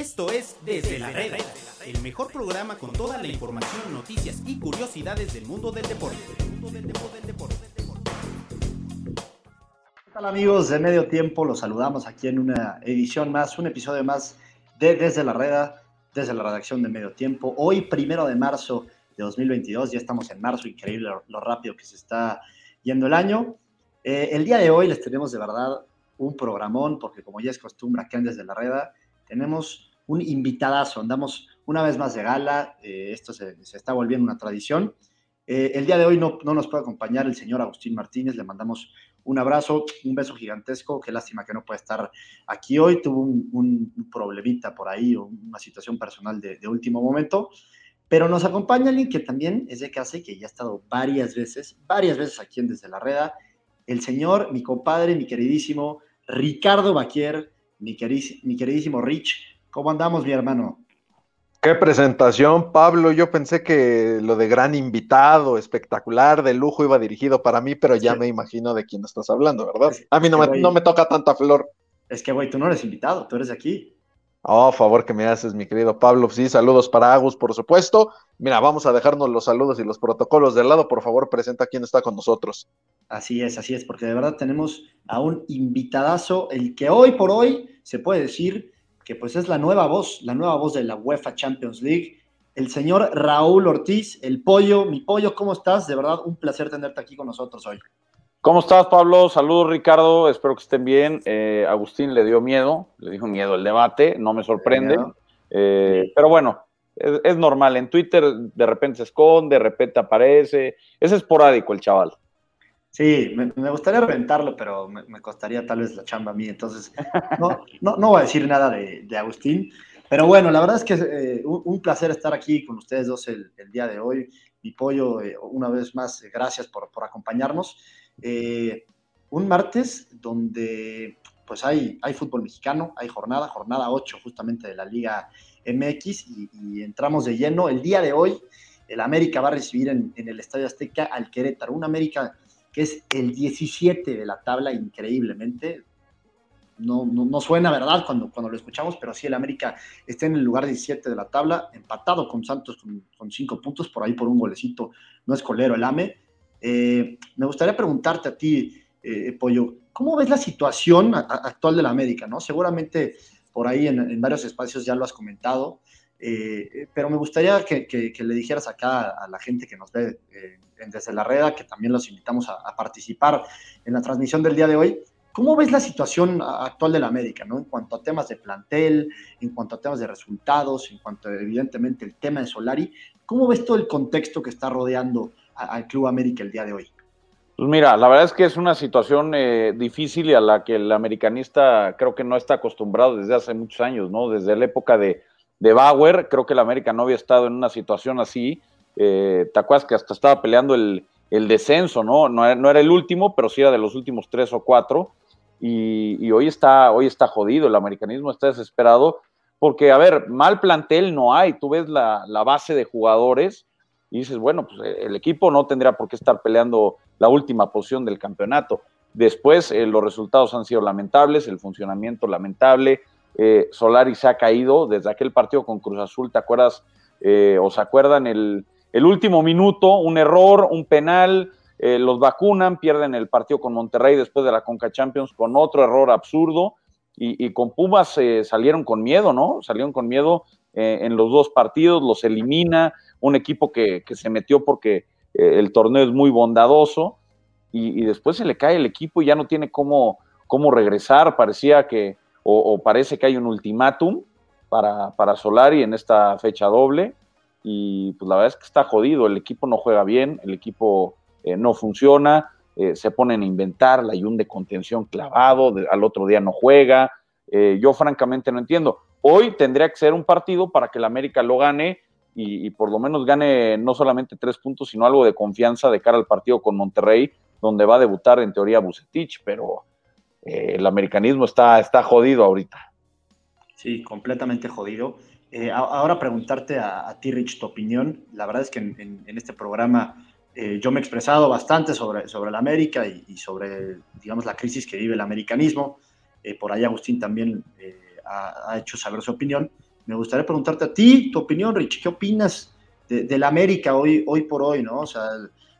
Esto es Desde la Reda, el mejor programa con toda la información, noticias y curiosidades del mundo del deporte. ¿Qué tal amigos de Medio Tiempo? Los saludamos aquí en una edición más, un episodio más de Desde la Reda, desde la redacción de Medio Tiempo. Hoy, primero de marzo de 2022, ya estamos en marzo, increíble lo, rápido que se está yendo el año. Eh, el día de hoy les tenemos de verdad un programón, porque como ya es costumbre acá en Desde la Reda, tenemos un invitadazo, andamos una vez más de gala, eh, esto se, está volviendo una tradición. Eh, el día de hoy no, no, nos puede acompañar el señor Agustín Martínez, le mandamos un abrazo, un beso gigantesco, qué lástima que no puede estar aquí hoy, tuvo un, problemita por ahí, una situación personal de, último momento, pero nos acompaña alguien que también es de casa y que ya ha estado varias veces, varias veces aquí en Desde la Reda, el señor, mi compadre, mi queridísimo Ricardo Baquier, mi, queridísimo Rich. ¿Cómo andamos, mi hermano? Qué presentación, Pablo. Yo pensé que lo de gran invitado, espectacular, de lujo, iba dirigido para mí, pero ya me imagino de quién estás hablando, ¿verdad? A mí no, me, no me toca tanta flor. Es que, güey, tú no eres invitado, tú eres aquí. Oh, favor que me haces, mi querido Pablo. Sí, saludos para Agus, por supuesto. Mira, vamos a dejarnos los saludos y los protocolos de lado. Por favor, presenta quién está con nosotros. Así es, así es, porque de verdad tenemos a un invitadazo, el que hoy por hoy se puede decir que pues es la nueva voz, la nueva voz de la UEFA Champions League, el señor Raúl Ortiz, el pollo, mi pollo, ¿cómo estás? De verdad, un placer tenerte aquí con nosotros hoy. ¿Cómo estás, Pablo? Saludos, Ricardo. Espero que estén bien. Eh, Agustín le dio miedo, le dijo miedo el debate, no me sorprende. Eh, pero bueno, es, normal. En Twitter de repente se esconde, de repente aparece. Es esporádico el chaval. Sí, me, gustaría reventarlo, pero me, costaría tal vez la chamba a mí. Entonces, no, no, no voy a decir nada de, Agustín. Pero bueno, la verdad es que es eh, un, placer estar aquí con ustedes dos el, día de hoy. Mi pollo, una vez más, gracias por, por acompañarnos. Eh, un martes donde pues hay, hay fútbol mexicano, hay jornada, jornada 8 justamente de la Liga MX y, entramos de lleno. El día de hoy el América va a recibir en, el Estadio Azteca al Querétaro, un América que es el 17 de la tabla increíblemente. No, no, suena verdad cuando, cuando lo escuchamos, pero sí el América está en el lugar 17 de la tabla, empatado con Santos con, cinco puntos, por ahí por un golecito, no es colero el AME eh, me gustaría preguntarte a ti, eh, Pollo, ¿cómo ves la situación actual de la América? ¿no? Seguramente por ahí en, varios espacios ya lo has comentado, eh, pero me gustaría que, le dijeras acá a la gente que nos ve desde la red, que también los invitamos a, participar en la transmisión del día de hoy, ¿Cómo ves la situación actual de la América, ¿no? En cuanto a temas de plantel, en cuanto a temas de resultados, en cuanto a, evidentemente el tema de Solari, ¿cómo ves todo el contexto que está rodeando al Club América el día de hoy? Pues mira, la verdad es que es una situación eh, difícil y a la que el americanista creo que no está acostumbrado desde hace muchos años, ¿no? Desde la época de, Bauer, creo que el América no había estado en una situación así. Eh, ¿Te acuerdas que hasta estaba peleando el, descenso, ¿no? No era, el último, pero sí era de los últimos tres o cuatro. Y, hoy, está, hoy está jodido, el americanismo está desesperado, porque, a ver, mal plantel no hay. Tú ves la, la base de jugadores y dices, bueno, pues eh, el equipo no tendría por qué estar peleando la última posición del campeonato. Después eh, los resultados han sido lamentables, el funcionamiento lamentable. Eh, Solari se ha caído desde aquel partido con Cruz Azul, ¿te acuerdas? ¿O se acuerdan el, último minuto? Un error, un penal, los vacunan, pierden el partido con Monterrey después de la Conca Champions con otro error absurdo. Y, y con Pumas salieron con miedo, ¿no? Salieron con miedo en los dos partidos, los elimina, un equipo que, se metió porque eh, el torneo es muy bondadoso y, después se le cae el equipo y ya no tiene cómo, cómo regresar, parecía que, o, parece que hay un ultimátum para, para Solari en esta fecha doble. Y pues la verdad es que está jodido, el equipo no juega bien, el equipo eh, no funciona, eh, se ponen a inventar, la un de contención clavado, al otro día no juega, yo francamente no entiendo. Hoy tendría que ser un partido para que el América lo gane y, por lo menos gane no solamente tres puntos, sino algo de confianza de cara al partido con Monterrey, donde va a debutar en teoría Bucetich, pero eh, el americanismo está, está jodido ahorita. Sí, completamente jodido. Eh, ahora preguntarte a, ti, Rich, tu opinión. La verdad es que en, este programa eh, yo me he expresado bastante sobre, sobre la América y, sobre, digamos, la crisis que vive el americanismo. por ahí Agustín también ha, ha, hecho saber su opinión. me gustaría preguntarte a ti, tu opinión, Rich, ¿qué opinas de, la América hoy, hoy por hoy, ¿no? O sea,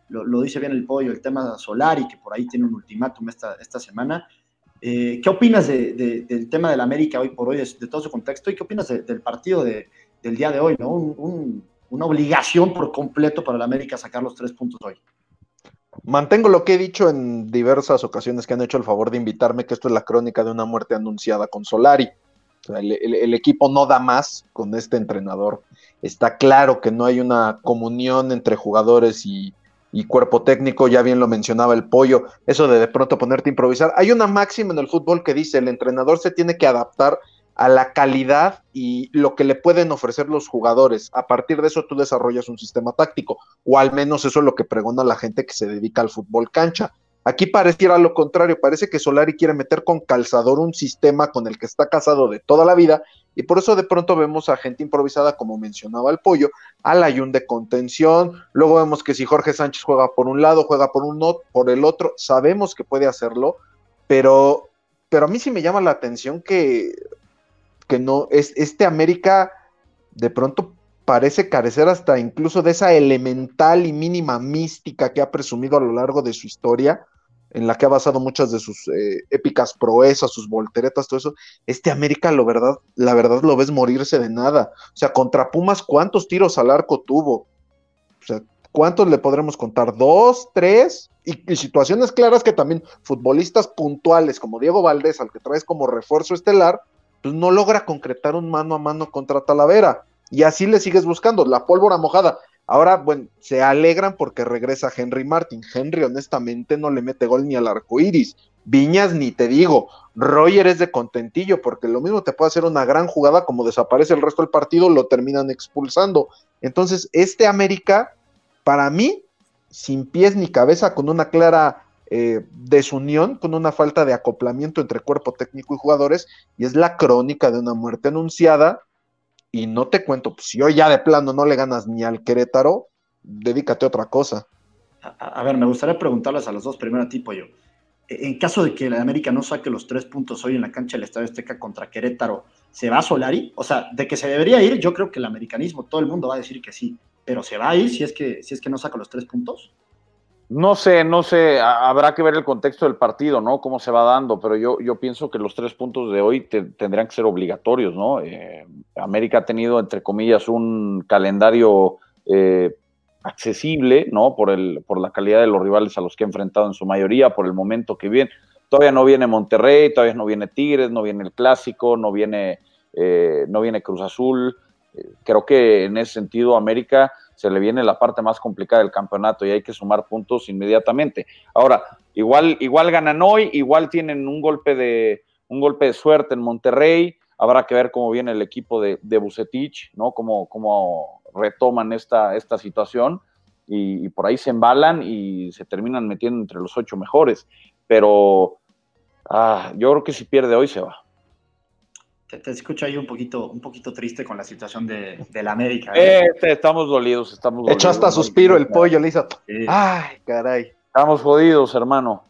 lo, dice bien el pollo, el tema Solari, que por ahí tiene un ultimátum esta, esta semana. Eh, ¿Qué opinas del tema de la América hoy por hoy, de, todo su contexto? ¿Y qué opinas del partido del día de hoy, ¿no? una obligación por completo para la América sacar los tres puntos hoy. Mantengo lo que he dicho en diversas ocasiones que han hecho el favor de invitarme, que esto es la crónica de una muerte anunciada con Solari. el, equipo no da más con este entrenador. Está claro que no hay una comunión entre jugadores y, y cuerpo técnico, ya bien lo mencionaba el pollo, eso de de pronto ponerte a improvisar. Hay una máxima en el fútbol que dice, el entrenador se tiene que adaptar a la calidad y lo que le pueden ofrecer los jugadores. A partir de eso tú desarrollas un sistema táctico, o al menos eso es lo que pregona la gente que se dedica al fútbol cancha. Aquí pareciera lo contrario, parece que Solari quiere meter con calzador un sistema con el que está casado de toda la vida y por eso de pronto vemos a gente improvisada, como mencionaba el pollo, al ayun de contención, luego vemos que si Jorge Sánchez juega por un lado, juega por uno, por el otro, sabemos que puede hacerlo, pero, pero a mí sí me llama la atención que que no, es, este América de pronto parece carecer hasta incluso de esa elemental y mínima mística que ha presumido a lo largo de su historia, en la que ha basado muchas de sus eh, épicas proezas, sus volteretas, todo eso. Este América, lo verdad, la verdad lo ves morirse de nada. O sea, contra Pumas, ¿cuántos tiros al arco tuvo? O sea, ¿cuántos le podremos contar? ¿Dos? ¿Tres? Y, y, situaciones claras que también futbolistas puntuales como Diego Valdés, al que traes como refuerzo estelar, pues no logra concretar un mano a mano contra Talavera. Y así le sigues buscando, la pólvora mojada. Ahora, bueno, se alegran porque regresa Henry Martin. Henry, honestamente, no le mete gol ni al arco iris. Viñas, ni te digo. Roger es de contentillo, porque lo mismo te puede hacer una gran jugada, como desaparece el resto del partido, lo terminan expulsando. Entonces, este América, para mí, sin pies ni cabeza, con una clara eh, desunión, con una falta de acoplamiento entre cuerpo técnico y jugadores, y es la crónica de una muerte anunciada. Y no te cuento, pues, si hoy ya de plano no le ganas ni al Querétaro, dedícate a otra cosa. A, ver, me gustaría preguntarles a los dos, primero a ti, Pollo. E, en caso de que la América no saque los tres puntos hoy en la cancha del Estadio Azteca contra Querétaro, ¿se va a Solari? O sea, de que se debería ir, yo creo que el americanismo, todo el mundo va a decir que sí, pero ¿se va a ir si es que, si es que no saca los tres puntos? No sé, no sé, habrá que ver el contexto del partido, ¿no? Cómo se va dando, pero yo, yo pienso que los tres puntos de hoy tendrían que ser obligatorios, ¿no? Eh, América ha tenido, entre comillas, un calendario eh, accesible, ¿no? Por, el, por la calidad de los rivales a los que ha enfrentado en su mayoría, por el momento que viene. Todavía no viene Monterrey, todavía no viene Tigres, no viene el Clásico, no viene, eh, no viene Cruz Azul. creo que en ese sentido América se le viene la parte más complicada del campeonato y hay que sumar puntos inmediatamente. Ahora, igual, igual ganan hoy, igual tienen un golpe de, un golpe de suerte en Monterrey, habrá que ver cómo viene el equipo de, de Bucetich, ¿no? Cómo, cómo retoman esta, esta situación y, por ahí se embalan y se terminan metiendo entre los ocho mejores. Pero ah, yo creo que si pierde hoy se va te, escucho ahí un poquito, un poquito triste con la situación de, la América. ¿eh? Este, estamos dolidos, estamos dolidos. Echó hasta suspiro el pollo, le hizo. Ay, caray. Estamos jodidos, hermano.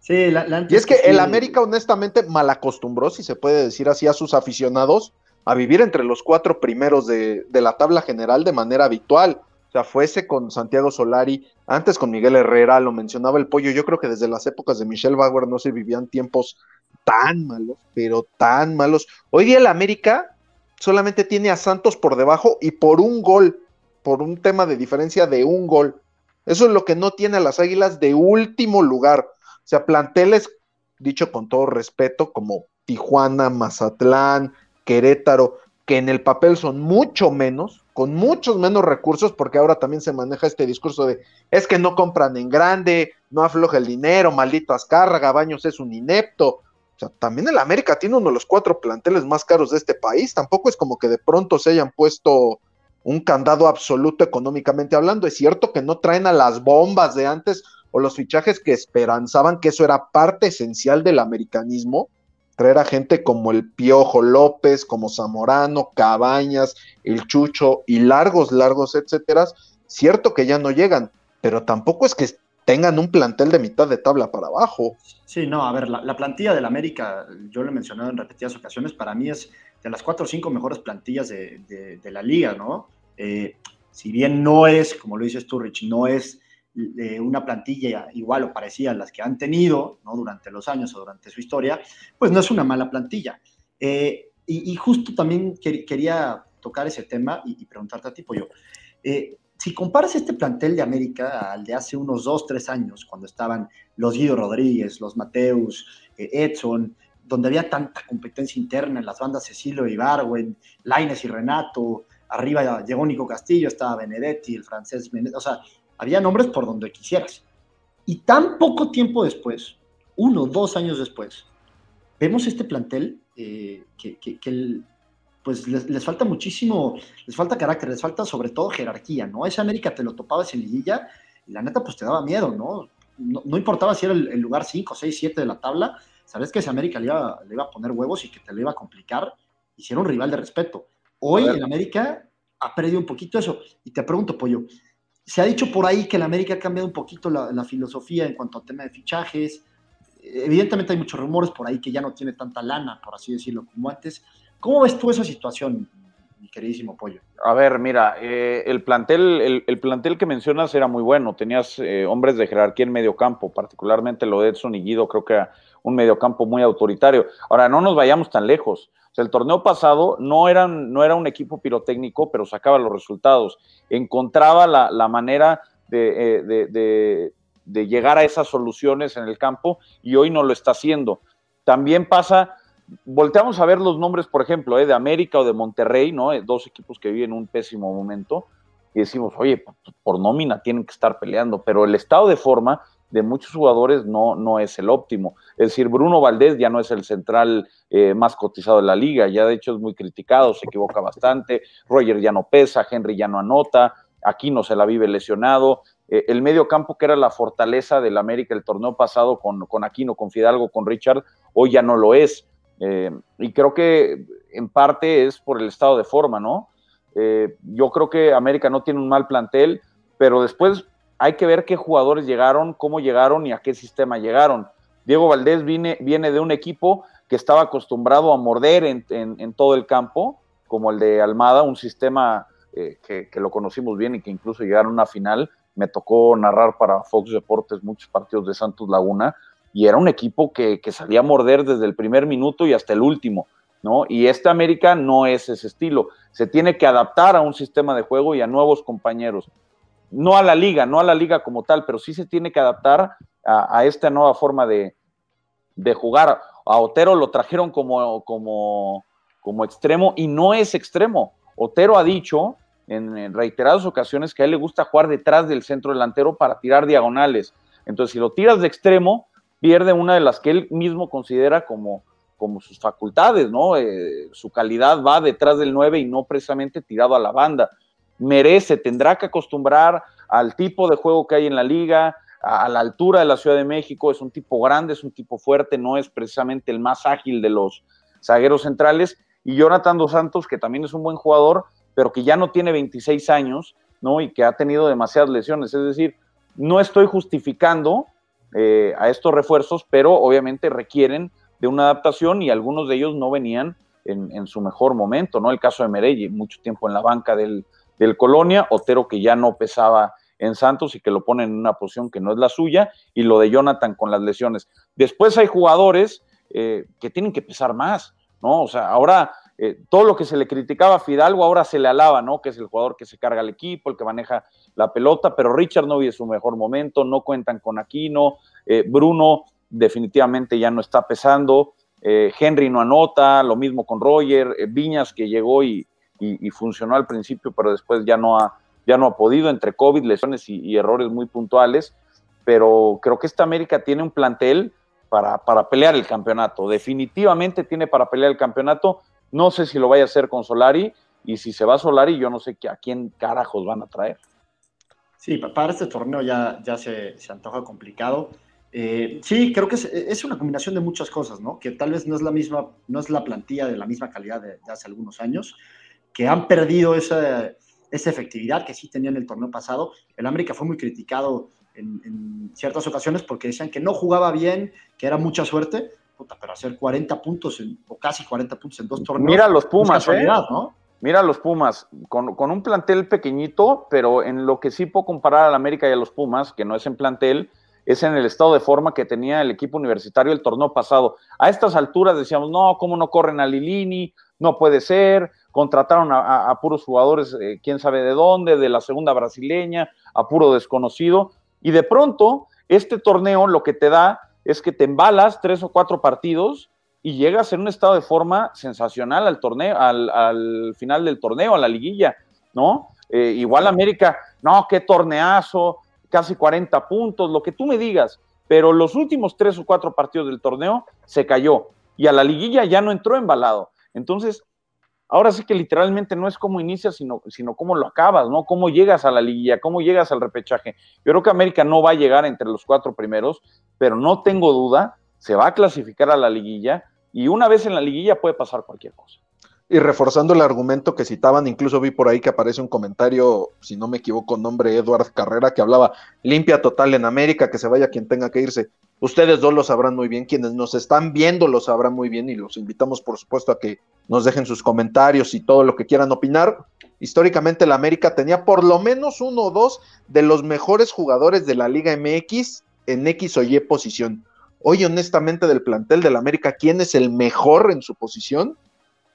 Sí, la, y es que el América, honestamente, mal acostumbró, si se puede decir así, a sus aficionados a vivir entre los cuatro primeros de, de la tabla general de manera habitual. O sea, fuese con Santiago Solari, antes con Miguel Herrera, lo mencionaba el pollo. Yo creo que desde las épocas de Michelle Bauer no se vivían tiempos tan malos, pero tan malos. Hoy día el América solamente tiene a Santos por debajo y por un gol, por un tema de diferencia de un gol. Eso es lo que no tiene a las Águilas de último lugar. O sea, planteles, dicho con todo respeto, como Tijuana, Mazatlán, Querétaro, que en el papel son mucho menos, con muchos menos recursos, porque ahora también se maneja este discurso de es que no compran en grande, no afloja el dinero, maldito Azcárraga, Baños es un inepto. También el América tiene uno de los cuatro planteles más caros de este país. Tampoco es como que de pronto se hayan puesto un candado absoluto económicamente hablando. Es cierto que no traen a las bombas de antes o los fichajes que esperanzaban que eso era parte esencial del americanismo. Traer a gente como el Piojo López, como Zamorano, Cabañas, el Chucho y largos, largos, etcétera. Cierto que ya no llegan, pero tampoco es que tengan un plantel de mitad de tabla para abajo. Sí, no, a ver, la, plantilla del América, yo lo he mencionado en repetidas ocasiones, para mí es de las cuatro o cinco mejores plantillas de, la liga, ¿no? Eh, si bien no es, como lo dices tú, Rich, no es eh, una plantilla igual o parecida a las que han tenido ¿no? durante los años o durante su historia, pues no es una mala plantilla. Eh, y, justo también quería tocar ese tema y, preguntarte a ti, Pollo. Si comparas este plantel de América al de hace unos dos, tres años, cuando estaban los Guido Rodríguez, los Mateus, Edson, donde había tanta competencia interna en las bandas Cecilio y Barwen, Laines y Renato, arriba llegó Nico Castillo, estaba Benedetti, el francés Benedetti, o sea, había nombres por donde quisieras. Y tan poco tiempo después, uno, dos años después, vemos este plantel eh, que, pues les, falta muchísimo, les falta carácter, les falta sobre todo jerarquía, ¿no? Esa América te lo topabas en liguilla y la neta pues te daba miedo, ¿no? No, importaba si era el, lugar 5, 6, 7 de la tabla, sabes que esa América le iba, le iba, a poner huevos y que te lo iba a complicar y si era un rival de respeto. Hoy en América ha perdido un poquito eso. Y te pregunto, Pollo, se ha dicho por ahí que el América ha cambiado un poquito la, la filosofía en cuanto al tema de fichajes, evidentemente hay muchos rumores por ahí que ya no tiene tanta lana, por así decirlo, como antes. ¿Cómo ves tú esa situación, mi queridísimo Pollo? A ver, mira, eh, el, plantel, el, plantel que mencionas era muy bueno. Tenías eh, hombres de jerarquía en medio campo, particularmente lo de Edson y Guido, creo que era un medio campo muy autoritario. Ahora, no nos vayamos tan lejos. El torneo pasado no, eran, no era un equipo pirotécnico, pero sacaba los resultados. Encontraba la, manera de, eh, de llegar a esas soluciones en el campo y hoy no lo está haciendo. También pasa, volteamos a ver los nombres, por ejemplo, eh, de América o de Monterrey, ¿no? Eh, dos equipos que viven un pésimo momento y decimos, oye, por nómina tienen que estar peleando, pero el estado de forma de muchos jugadores no, no es el óptimo. Es decir, Bruno Valdés ya no es el central eh, más cotizado de la liga, ya de hecho es muy criticado, se equivoca bastante, Roger ya no pesa, Henry ya no anota, aquí no se la vive lesionado, eh, el medio campo que era la fortaleza del América el torneo pasado con, con Aquino, con Fidalgo, con Richard, hoy ya no lo es. Eh, y creo que en parte es por el estado de forma, ¿no? Eh, yo creo que América no tiene un mal plantel, pero después hay que ver qué jugadores llegaron, cómo llegaron y a qué sistema llegaron. Diego Valdés viene, viene de un equipo que estaba acostumbrado a morder en, todo el campo, como el de Almada, un sistema que, que, lo conocimos bien y que incluso llegaron a una final, me tocó narrar para Fox Deportes muchos partidos de Santos Laguna y era un equipo que, salía a morder desde el primer minuto y hasta el último, ¿no? Y este América no es ese estilo. Se tiene que adaptar a un sistema de juego y a nuevos compañeros. No a la liga, no a la liga como tal, pero sí se tiene que adaptar a, esta nueva forma de, jugar. A Otero lo trajeron como, como, como extremo y no es extremo. Otero ha dicho en, reiteradas ocasiones que a él le gusta jugar detrás del centro delantero para tirar diagonales. Entonces, si lo tiras de extremo, pierde una de las que él mismo considera como, como sus facultades, ¿no? Eh, su calidad va detrás del 9 y no precisamente tirado a la banda. Merece, tendrá que acostumbrar al tipo de juego que hay en la liga, a, la altura de la Ciudad de México, es un tipo grande, es un tipo fuerte, no es precisamente el más ágil de los zagueros centrales. Y Jonathan Dos Santos, que también es un buen jugador, pero que ya no tiene 26 años, ¿no? Y que ha tenido demasiadas lesiones. Es decir, no estoy justificando eh, a estos refuerzos, pero obviamente requieren de una adaptación y algunos de ellos no venían en, su mejor momento, ¿no? El caso de Merelli, mucho tiempo en la banca del, Colonia, Otero que ya no pesaba en Santos y que lo ponen en una posición que no es la suya, y lo de Jonathan con las lesiones. Después hay jugadores eh, que tienen que pesar más, ¿no? O sea, ahora eh, todo lo que se le criticaba a Fidalgo ahora se le alaba, ¿no? Que es el jugador que se carga el equipo, el que maneja la pelota, pero Richard no vive su mejor momento, no cuentan con Aquino, eh, Bruno definitivamente ya no está pesando, eh, Henry no anota, lo mismo con Roger, Viñas que llegó y, funcionó al principio, pero después ya no ha, ya no ha podido, entre COVID, lesiones y, errores muy puntuales, pero creo que esta América tiene un plantel para, para pelear el campeonato, definitivamente tiene para pelear el campeonato, no sé si lo vaya a hacer con Solari y si se va Solari, yo no sé a quién carajos van a traer. Sí, para este torneo ya, ya se, antoja complicado. Eh, sí, creo que es, una combinación de muchas cosas, ¿no? Que tal vez no es la misma, no es la plantilla de la misma calidad de, hace algunos años, que han perdido esa, esa, efectividad que sí tenían el torneo pasado. El América fue muy criticado en, en, ciertas ocasiones porque decían que no jugaba bien, que era mucha suerte, puta, pero hacer 40 puntos en, o casi 40 puntos en dos torneos. Mira los Pumas, ¿eh? ¿no? Mira los Pumas, con, un plantel pequeñito, pero en lo que sí puedo comparar a la América y a los Pumas, que no es en plantel, es en el estado de forma que tenía el equipo universitario el torneo pasado. A estas alturas decíamos, no, ¿cómo no corren a Lilini? No puede ser. Contrataron a, puros jugadores, eh, quién sabe de dónde, de la segunda brasileña, a puro desconocido. Y de pronto, este torneo lo que te da es que te embalas tres o cuatro partidos y llegas en un estado de forma sensacional al torneo, al, final del torneo, a la liguilla, ¿no? Eh, igual América, no, qué torneazo, casi 40 puntos, lo que tú me digas, pero los últimos tres o cuatro partidos del torneo se cayó y a la liguilla ya no entró embalado. Entonces, ahora sí que literalmente no es cómo inicias, sino, sino cómo lo acabas, ¿no? Cómo llegas a la liguilla, cómo llegas al repechaje. Yo creo que América no va a llegar entre los cuatro primeros, pero no tengo duda, se va a clasificar a la liguilla y una vez en la liguilla puede pasar cualquier cosa. Y reforzando el argumento que citaban, incluso vi por ahí que aparece un comentario, si no me equivoco, nombre Eduard Carrera, que hablaba limpia total en América, que se vaya quien tenga que irse. Ustedes dos lo sabrán muy bien, quienes nos están viendo lo sabrán muy bien y los invitamos por supuesto a que nos dejen sus comentarios y todo lo que quieran opinar. Históricamente la América tenía por lo menos uno o dos de los mejores jugadores de la Liga MX en X o Y posición. Hoy honestamente del plantel de la América, ¿quién es el mejor en su posición?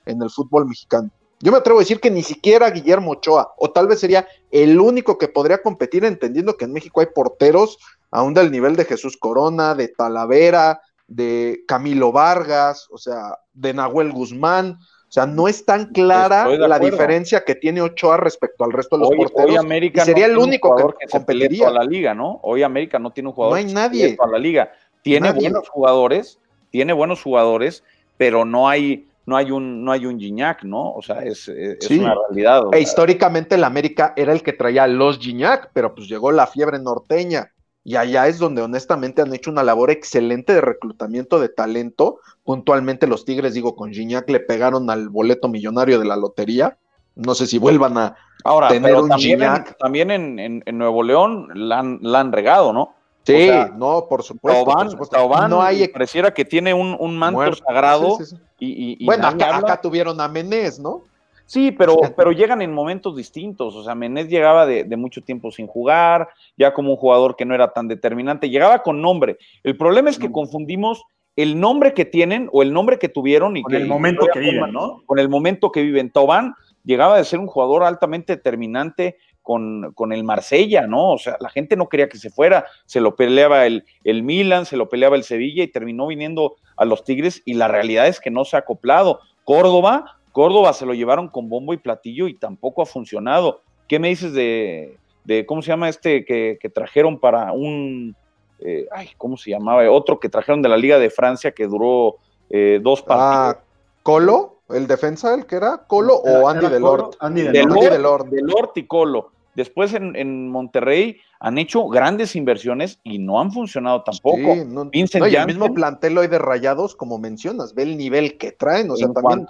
en el fútbol mexicano. Yo me atrevo a decir que ni siquiera Guillermo Ochoa, o tal vez sería el único que podría competir, entendiendo que en México hay porteros aún del nivel de Jesús Corona, de Talavera, de Camilo Vargas, o sea, de Nahuel Guzmán. O sea, no es tan clara la diferencia que tiene Ochoa respecto al resto de los porteros. Hoy América sería el único que, competiría a la liga, ¿no? Hoy América no tiene un jugador. No hay nadie. a la liga. Tiene buenos jugadores, tiene buenos jugadores, pero no hay no hay un, no hay un Gignac, ¿no? O sea, es, una realidad. E históricamente el América era el que traía los Gignac, pero pues llegó la fiebre norteña. Y allá es donde honestamente han hecho una labor excelente de reclutamiento de talento. Puntualmente los Tigres, digo, con Gignac le pegaron al boleto millonario de la lotería. No sé si vuelvan a Ahora, tener un también Gignac. también en, Nuevo León la han regado, ¿no? Sí, no, por supuesto. no hay... pareciera que tiene un, manto sagrado. Y, bueno, acá, tuvieron a Menés, ¿no? Sí, pero, pero llegan en momentos distintos. O sea, Menés llegaba de, mucho tiempo sin jugar, ya como un jugador que no era tan determinante, llegaba con nombre. El problema es que confundimos el nombre que tienen o el nombre que tuvieron y con el momento que viven, ¿no? Con el momento que viven. Tobán llegaba de ser un jugador altamente determinante con, el Marsella, ¿no? O sea, la gente no quería que se fuera, se lo peleaba el, el Milan, se lo peleaba el Sevilla y terminó viniendo a los Tigres y la realidad es que no se ha acoplado. Córdoba, Córdoba se lo llevaron con bombo y platillo y tampoco ha funcionado. ¿Qué me dices de, de cómo se llama este que, trajeron para un, eh, ay, ¿cómo se llamaba? Otro que trajeron de la Liga de Francia que duró eh, dos ah, partidos. ¿Colo? ¿El defensa, el que era? ¿Colo o Andy Delort? Andy Delort. Delort y Colo. Después en, Monterrey han hecho grandes inversiones y no han funcionado tampoco. Sí, no, el mismo plantel hoy de Rayados, como mencionas, ve el nivel que traen. O sea, también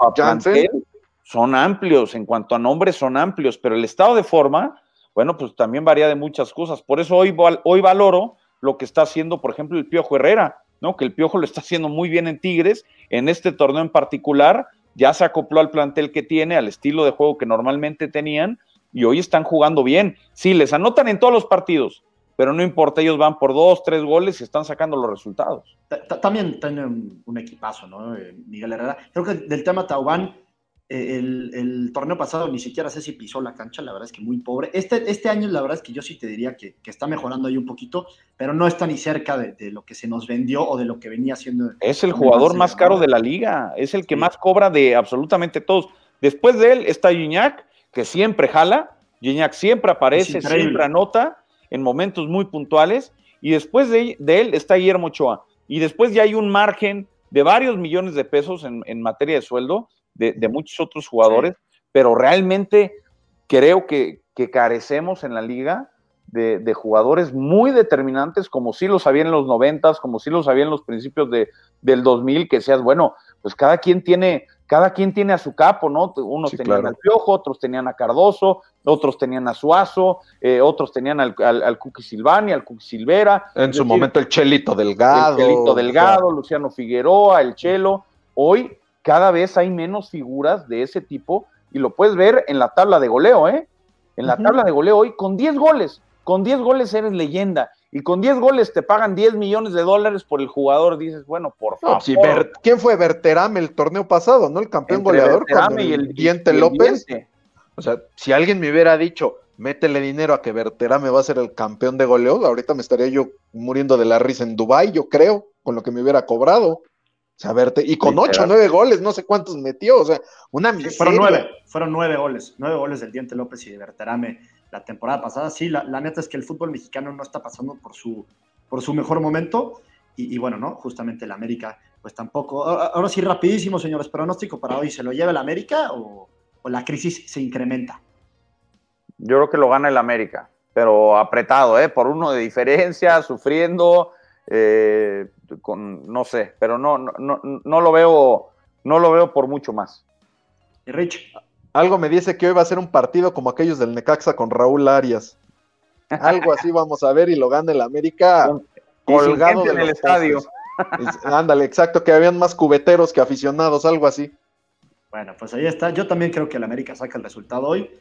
son amplios, en cuanto a nombres son amplios, pero el estado de forma, bueno, pues también varía de muchas cosas. Por eso hoy, hoy valoro lo que está haciendo, por ejemplo, el Piojo Herrera, ¿no? Que el Piojo lo está haciendo muy bien en Tigres, en este torneo en particular, ya se acopló al plantel que tiene, al estilo de juego que normalmente tenían, y hoy están jugando bien. Sí, les anotan en todos los partidos, pero no importa, ellos van por dos, tres goles y están sacando los resultados. También tienen un equipazo, ¿no? Eh, Miguel Herrera. Creo que del tema Taubán, eh, el, torneo pasado ni siquiera sé si pisó la cancha, la verdad es que muy pobre. Este, este año la verdad es que yo sí te diría que, está mejorando ahí un poquito, pero no está ni cerca de, lo que se nos vendió o de lo que venía haciendo. Es el jugador más caro de la liga, es el que más cobra de absolutamente todos. Después de él está Gignac, que siempre jala, Gignac siempre aparece, siempre anota en momentos muy puntuales, y después de, él está Guillermo Ochoa, y después ya hay un margen de varios millones de pesos en, materia de sueldo de, muchos otros jugadores, pero realmente creo que, carecemos en la liga de, jugadores muy determinantes, como sí los había en los noventas, como sí los había en los principios de, del 2000, que seas, bueno, pues cada quien tiene, cada quien tiene a su capo, ¿no? Unos tenían al Piojo, otros tenían a Cardoso, otros tenían a Suazo, eh, otros tenían al, al, Cookie Silvani, al Cookie Silvera. En su momento el Chelito Delgado. El Chelito Delgado, Luciano Figueroa, el Chelo. Hoy cada vez hay menos figuras de ese tipo y lo puedes ver en la tabla de goleo, ¿eh? En la tabla de goleo hoy, con 10 goles, con 10 goles eres leyenda y con 10 goles te pagan 10 millones de dólares por el jugador, dices, bueno, por favor. ¿Quién fue Berterame el torneo pasado, no? El campeón goleador con y el, Diente López. O sea, si alguien me hubiera dicho, métele dinero a que Berterame va a ser el campeón de goleo, ahorita me estaría yo muriendo de la risa en Dubai, yo creo, con lo que me hubiera cobrado. O sea, verte, y con 8 o 9 goles, no sé cuántos metió, o sea, una miseria. fueron 9, fueron 9 goles, 9 goles del Diente López y de Berterame la temporada pasada. Sí, la, neta es que el fútbol mexicano no está pasando por su, por su mejor momento. Y, bueno, ¿no? Justamente el América, pues tampoco. Ahora, sí, rapidísimo, señores, pronóstico para hoy. ¿Se lo lleva el América o, la crisis se incrementa? Yo creo que lo gana el América, pero apretado, ¿eh? Por uno de diferencia, sufriendo, eh, con, no sé, pero no, no, no, no, lo veo, no lo veo por mucho más. ¿Y Rich? Algo me dice que hoy va a ser un partido como aquellos del Necaxa con Raúl Arias. Algo así vamos a ver y lo gana el América colgado en el estadio. ándale, exacto, que habían más cubeteros que aficionados, algo así. Bueno, pues ahí está. Yo también creo que el América saca el resultado hoy.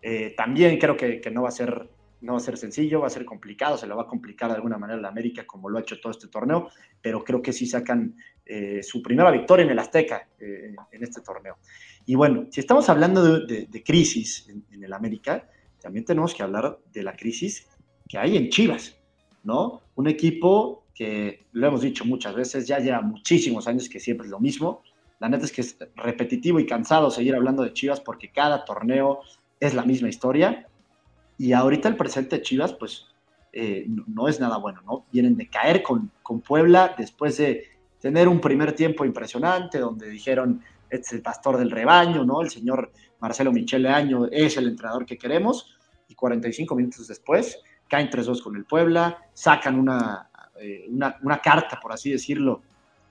Eh, también creo que, no va a ser no va a ser sencillo, va a ser complicado, se lo va a complicar de alguna manera la América como lo ha hecho todo este torneo, pero creo que sí sacan eh, su primera victoria en el Azteca eh, en este torneo. Y bueno, si estamos hablando de, crisis en, el América, también tenemos que hablar de la crisis que hay en Chivas, ¿no? Un equipo que, lo hemos dicho muchas veces, ya lleva muchísimos años que siempre es lo mismo. La neta es que es repetitivo y cansado seguir hablando de Chivas porque cada torneo es la misma historia. Y ahorita el presente de Chivas, pues, eh, no, es nada bueno, ¿no? Vienen de caer con, con Puebla después de tener un primer tiempo impresionante donde dijeron es el pastor del rebaño, ¿no? El señor Marcelo Michele Año es el entrenador que queremos. Y 45 minutos después caen 3-2 con el Puebla, sacan eh, una, una, carta, por así decirlo,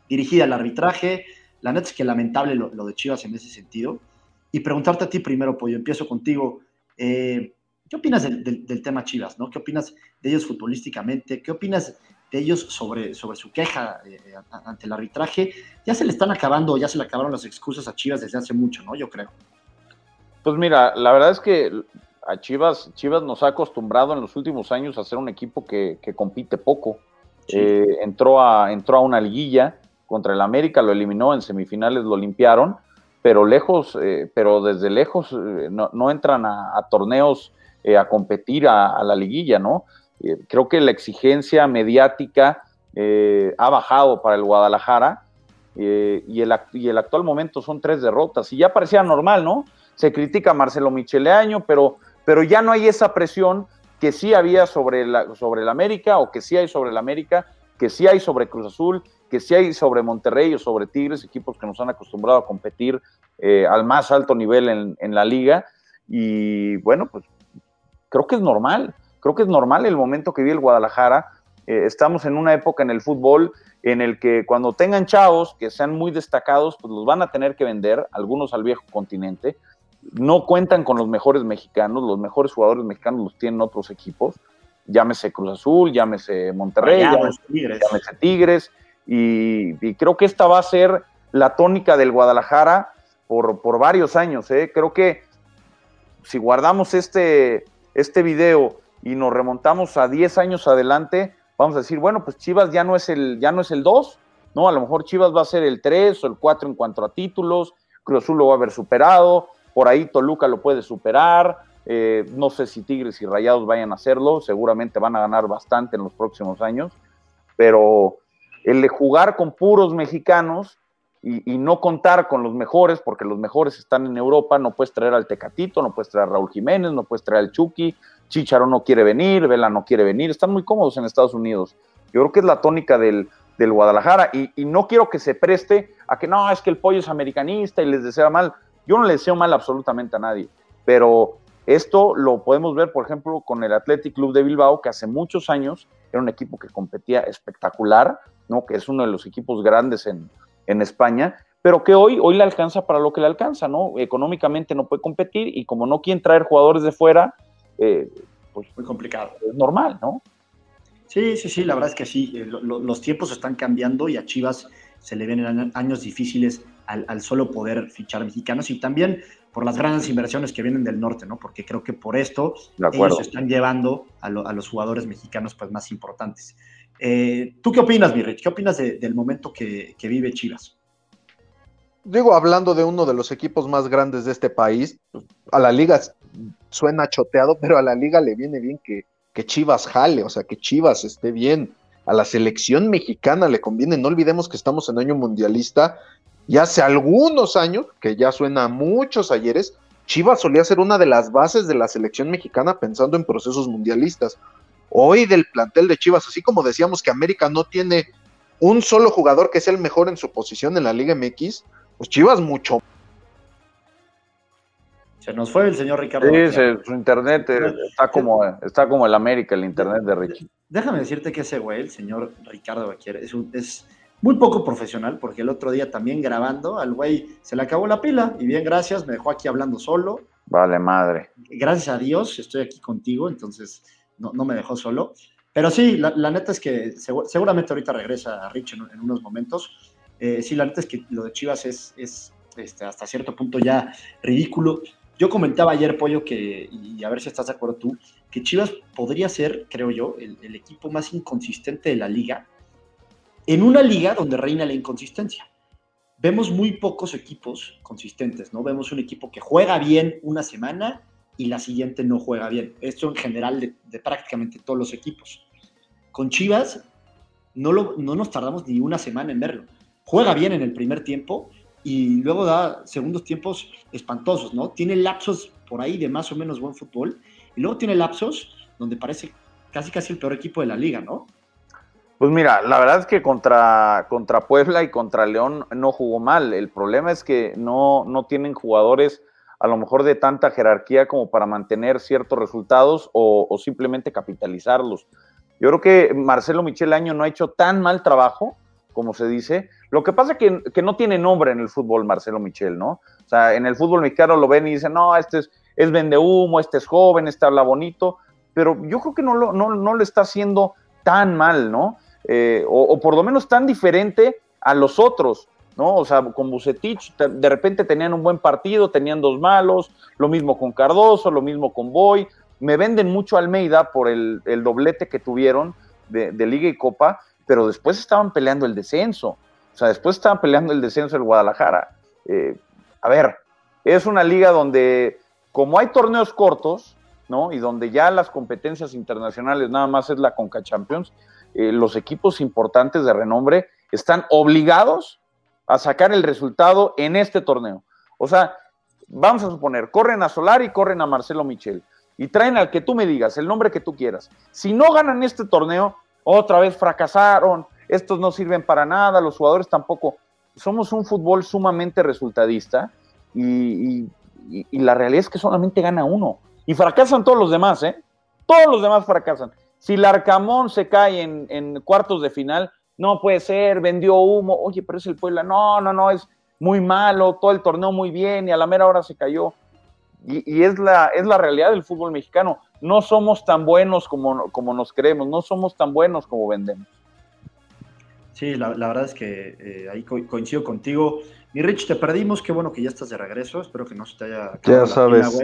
dirigida al arbitraje. La neta es que lamentable lo, de Chivas en ese sentido. Y preguntarte a ti primero, Pollo, empiezo contigo. Eh, ¿Qué opinas del, tema Chivas? ¿no? ¿Qué opinas de ellos futbolísticamente? ¿Qué opinas de ellos sobre, sobre su queja eh, ante el arbitraje? Ya se le están acabando, ya se le acabaron las excusas a Chivas desde hace mucho, ¿no? Yo creo. Pues mira, la verdad es que a Chivas, Chivas nos ha acostumbrado en los últimos años a ser un equipo que, compite poco. Eh, entró, a, entró a una liguilla contra el América, lo eliminó, en semifinales lo limpiaron, pero lejos, eh, pero desde lejos no, entran a torneos eh, a competir a, la liguilla, ¿no? Eh, creo que la exigencia mediática eh, ha bajado para el Guadalajara y el, actual momento son tres derrotas y ya parecía normal, ¿no? Se critica a Marcelo Micheleaño, pero, pero ya no hay esa presión que sí había sobre, la, sobre el América o que sí hay sobre el América, que sí hay sobre Cruz Azul, que sí hay sobre Monterrey o sobre Tigres, equipos que nos han acostumbrado a competir al más alto nivel en, en, la liga. Y bueno, pues creo que es normal, creo que es normal el momento que vive el Guadalajara. Eh, estamos en una época en el fútbol en el que cuando tengan chavos que sean muy destacados, pues los van a tener que vender, algunos al viejo continente. No cuentan con los mejores mexicanos, los mejores jugadores mexicanos los tienen otros equipos, llámese Cruz Azul, llámese Monterrey, llámese, Tigres. y, creo que esta va a ser la tónica del Guadalajara por, por varios años. ¿eh? Creo que si guardamos este, este video y nos remontamos a 10 años adelante, vamos a decir, bueno, pues Chivas ya no es el, ya no es el 2, ¿no? A lo mejor Chivas va a ser el 3 o el 4 en cuanto a títulos, Cruz Azul lo va a haber superado, por ahí Toluca lo puede superar, eh, no sé si Tigres y Rayados vayan a hacerlo, seguramente van a ganar bastante en los próximos años, pero el de jugar con puros mexicanos y, no contar con los mejores, porque los mejores están en Europa, no puedes traer al Tecatito, no puedes traer a Raúl Jiménez, no puedes traer al Chucky, Chicharo no quiere venir, Vela no quiere venir, están muy cómodos en Estados Unidos. Yo creo que es la tónica del, Guadalajara y, no quiero que se preste a que no, es que el pollo es americanista y les desea mal. Yo no le deseo mal absolutamente a nadie, pero esto lo podemos ver, por ejemplo, con el Athletic Club de Bilbao, que hace muchos años era un equipo que competía espectacular, ¿no? que es uno de los equipos grandes en, en España, pero que hoy, hoy le alcanza para lo que le alcanza, ¿no? Económicamente no puede competir y como no quieren traer jugadores de fuera, eh, pues muy complicado. Es normal, ¿no? Sí, sí, sí, la verdad es que sí, eh, los tiempos están cambiando y a Chivas se le vienen años difíciles al, solo poder fichar mexicanos y también por las grandes inversiones que vienen del norte, ¿no? Porque creo que por esto ellos están llevando a, los jugadores mexicanos pues, más importantes. Eh, ¿Tú qué opinas, Mirrich? ¿Qué opinas del momento que, vive Chivas? Digo, hablando de uno de los equipos más grandes de este país, a la liga suena choteado, pero a la liga le viene bien que, que Chivas jale, o sea, que Chivas esté bien. A la selección mexicana le conviene, no olvidemos que estamos en año mundialista y hace algunos años, que ya suena a muchos ayeres, Chivas solía ser una de las bases de la selección mexicana pensando en procesos mundialistas. Hoy del plantel de Chivas, así como decíamos que América no tiene un solo jugador que sea el mejor en su posición en la Liga MX, pues Chivas mucho. Se nos fue el señor Ricardo. Sí, su internet eh, está como, está como el América, el internet de Richie. Déjame decirte que ese güey, el señor Ricardo Baquier, es, un, es muy poco profesional, porque el otro día también grabando, al güey se le acabó la pila y bien, gracias, me dejó aquí hablando solo. Vale, madre. Gracias a Dios estoy aquí contigo, entonces no, me dejó solo. Pero sí, la, neta es que seguramente ahorita regresa a Rich en, unos momentos. Eh, sí, la neta es que lo de Chivas es, es este, hasta cierto punto ya ridículo. Yo comentaba ayer, Pollo, que, y a ver si estás de acuerdo tú, que Chivas podría ser, creo yo, el equipo más inconsistente de la liga en una liga donde reina la inconsistencia. Vemos muy pocos equipos consistentes, ¿no? Vemos un equipo que juega bien una semana y la siguiente no juega bien. Esto en general de, prácticamente todos los equipos. Con Chivas no, no nos tardamos ni una semana en verlo. Juega bien en el primer tiempo y luego da segundos tiempos espantosos, ¿no? Tiene lapsos por ahí de más o menos buen fútbol y luego tiene lapsos donde parece casi casi el peor equipo de la liga, ¿no? Pues mira, la verdad es que contra, contra Puebla y contra León no jugó mal. El problema es que no, no tienen jugadores a lo mejor de tanta jerarquía como para mantener ciertos resultados o, simplemente capitalizarlos. Yo creo que Marcelo Michel Año no ha hecho tan mal trabajo, como se dice. Lo que pasa es que, no tiene nombre en el fútbol Marcelo Michel, ¿no? O sea, en el fútbol mexicano lo ven y dicen, no, este es, es vende humo, este es joven, este habla bonito, pero yo creo que no lo, no, no lo está haciendo tan mal, ¿no? Eh, o, por lo menos tan diferente a los otros, ¿no? O sea, con Bucetich de repente tenían un buen partido, tenían dos malos, lo mismo con Cardoso, lo mismo con Boy. Me venden mucho Almeida por el, doblete que tuvieron de, Liga y Copa, pero después estaban peleando el descenso. O sea, después estaban peleando el descenso el Guadalajara. Eh, a ver, es una liga donde, como hay torneos cortos, ¿no? Y donde ya las competencias internacionales nada más es la Conca Champions, eh, los equipos importantes de renombre están obligados a sacar el resultado en este torneo. O sea, vamos a suponer, corren a Solari y corren a Marcelo Michel y traen al que tú me digas, el nombre que tú quieras. Si no ganan este torneo, otra vez fracasaron, estos no sirven para nada, los jugadores tampoco. Somos un fútbol sumamente resultadista y, y la realidad es que solamente gana uno. Y fracasan todos los demás, ¿eh? Todos los demás fracasan. Si Larcamón se cae en, cuartos de final, no puede ser, vendió humo, oye, pero es el Puebla, no, no, no, es muy malo, todo el torneo muy bien y a la mera hora se cayó. Y, es, la, es la realidad del fútbol mexicano. No somos tan buenos como, como nos creemos, no somos tan buenos como vendemos. Sí, la, verdad es que eh, ahí coincido contigo. Mi Rich, te perdimos, qué bueno que ya estás de regreso, espero que no se te haya... Ya sabes.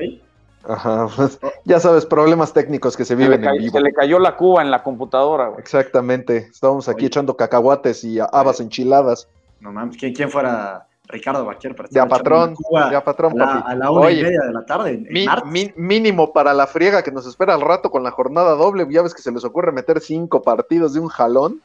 Ajá, pues, ya sabes, problemas técnicos que se viven en vivo. Se le cayó la cuba en la computadora, güey. Exactamente, estábamos aquí echando cacahuates y habas enchiladas. No mames, ¿quién, fuera Ricardo Baquier para Ya patrón, ya patrón, a la, A la una y media de la tarde. mínimo para la friega que nos espera al rato con la jornada doble. Ya ves que se les ocurre meter cinco partidos de un jalón.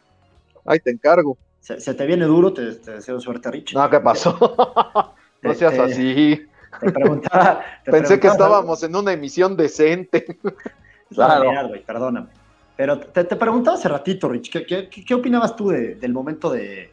Ahí te encargo. Se, te viene duro, te, deseo suerte, Rich. No, ¿qué pasó? no seas así. Te preguntaba. Pensé que estábamos en una emisión decente. claro. perdóname. Pero te, preguntaba hace ratito, Rich, ¿qué, opinabas tú del momento de,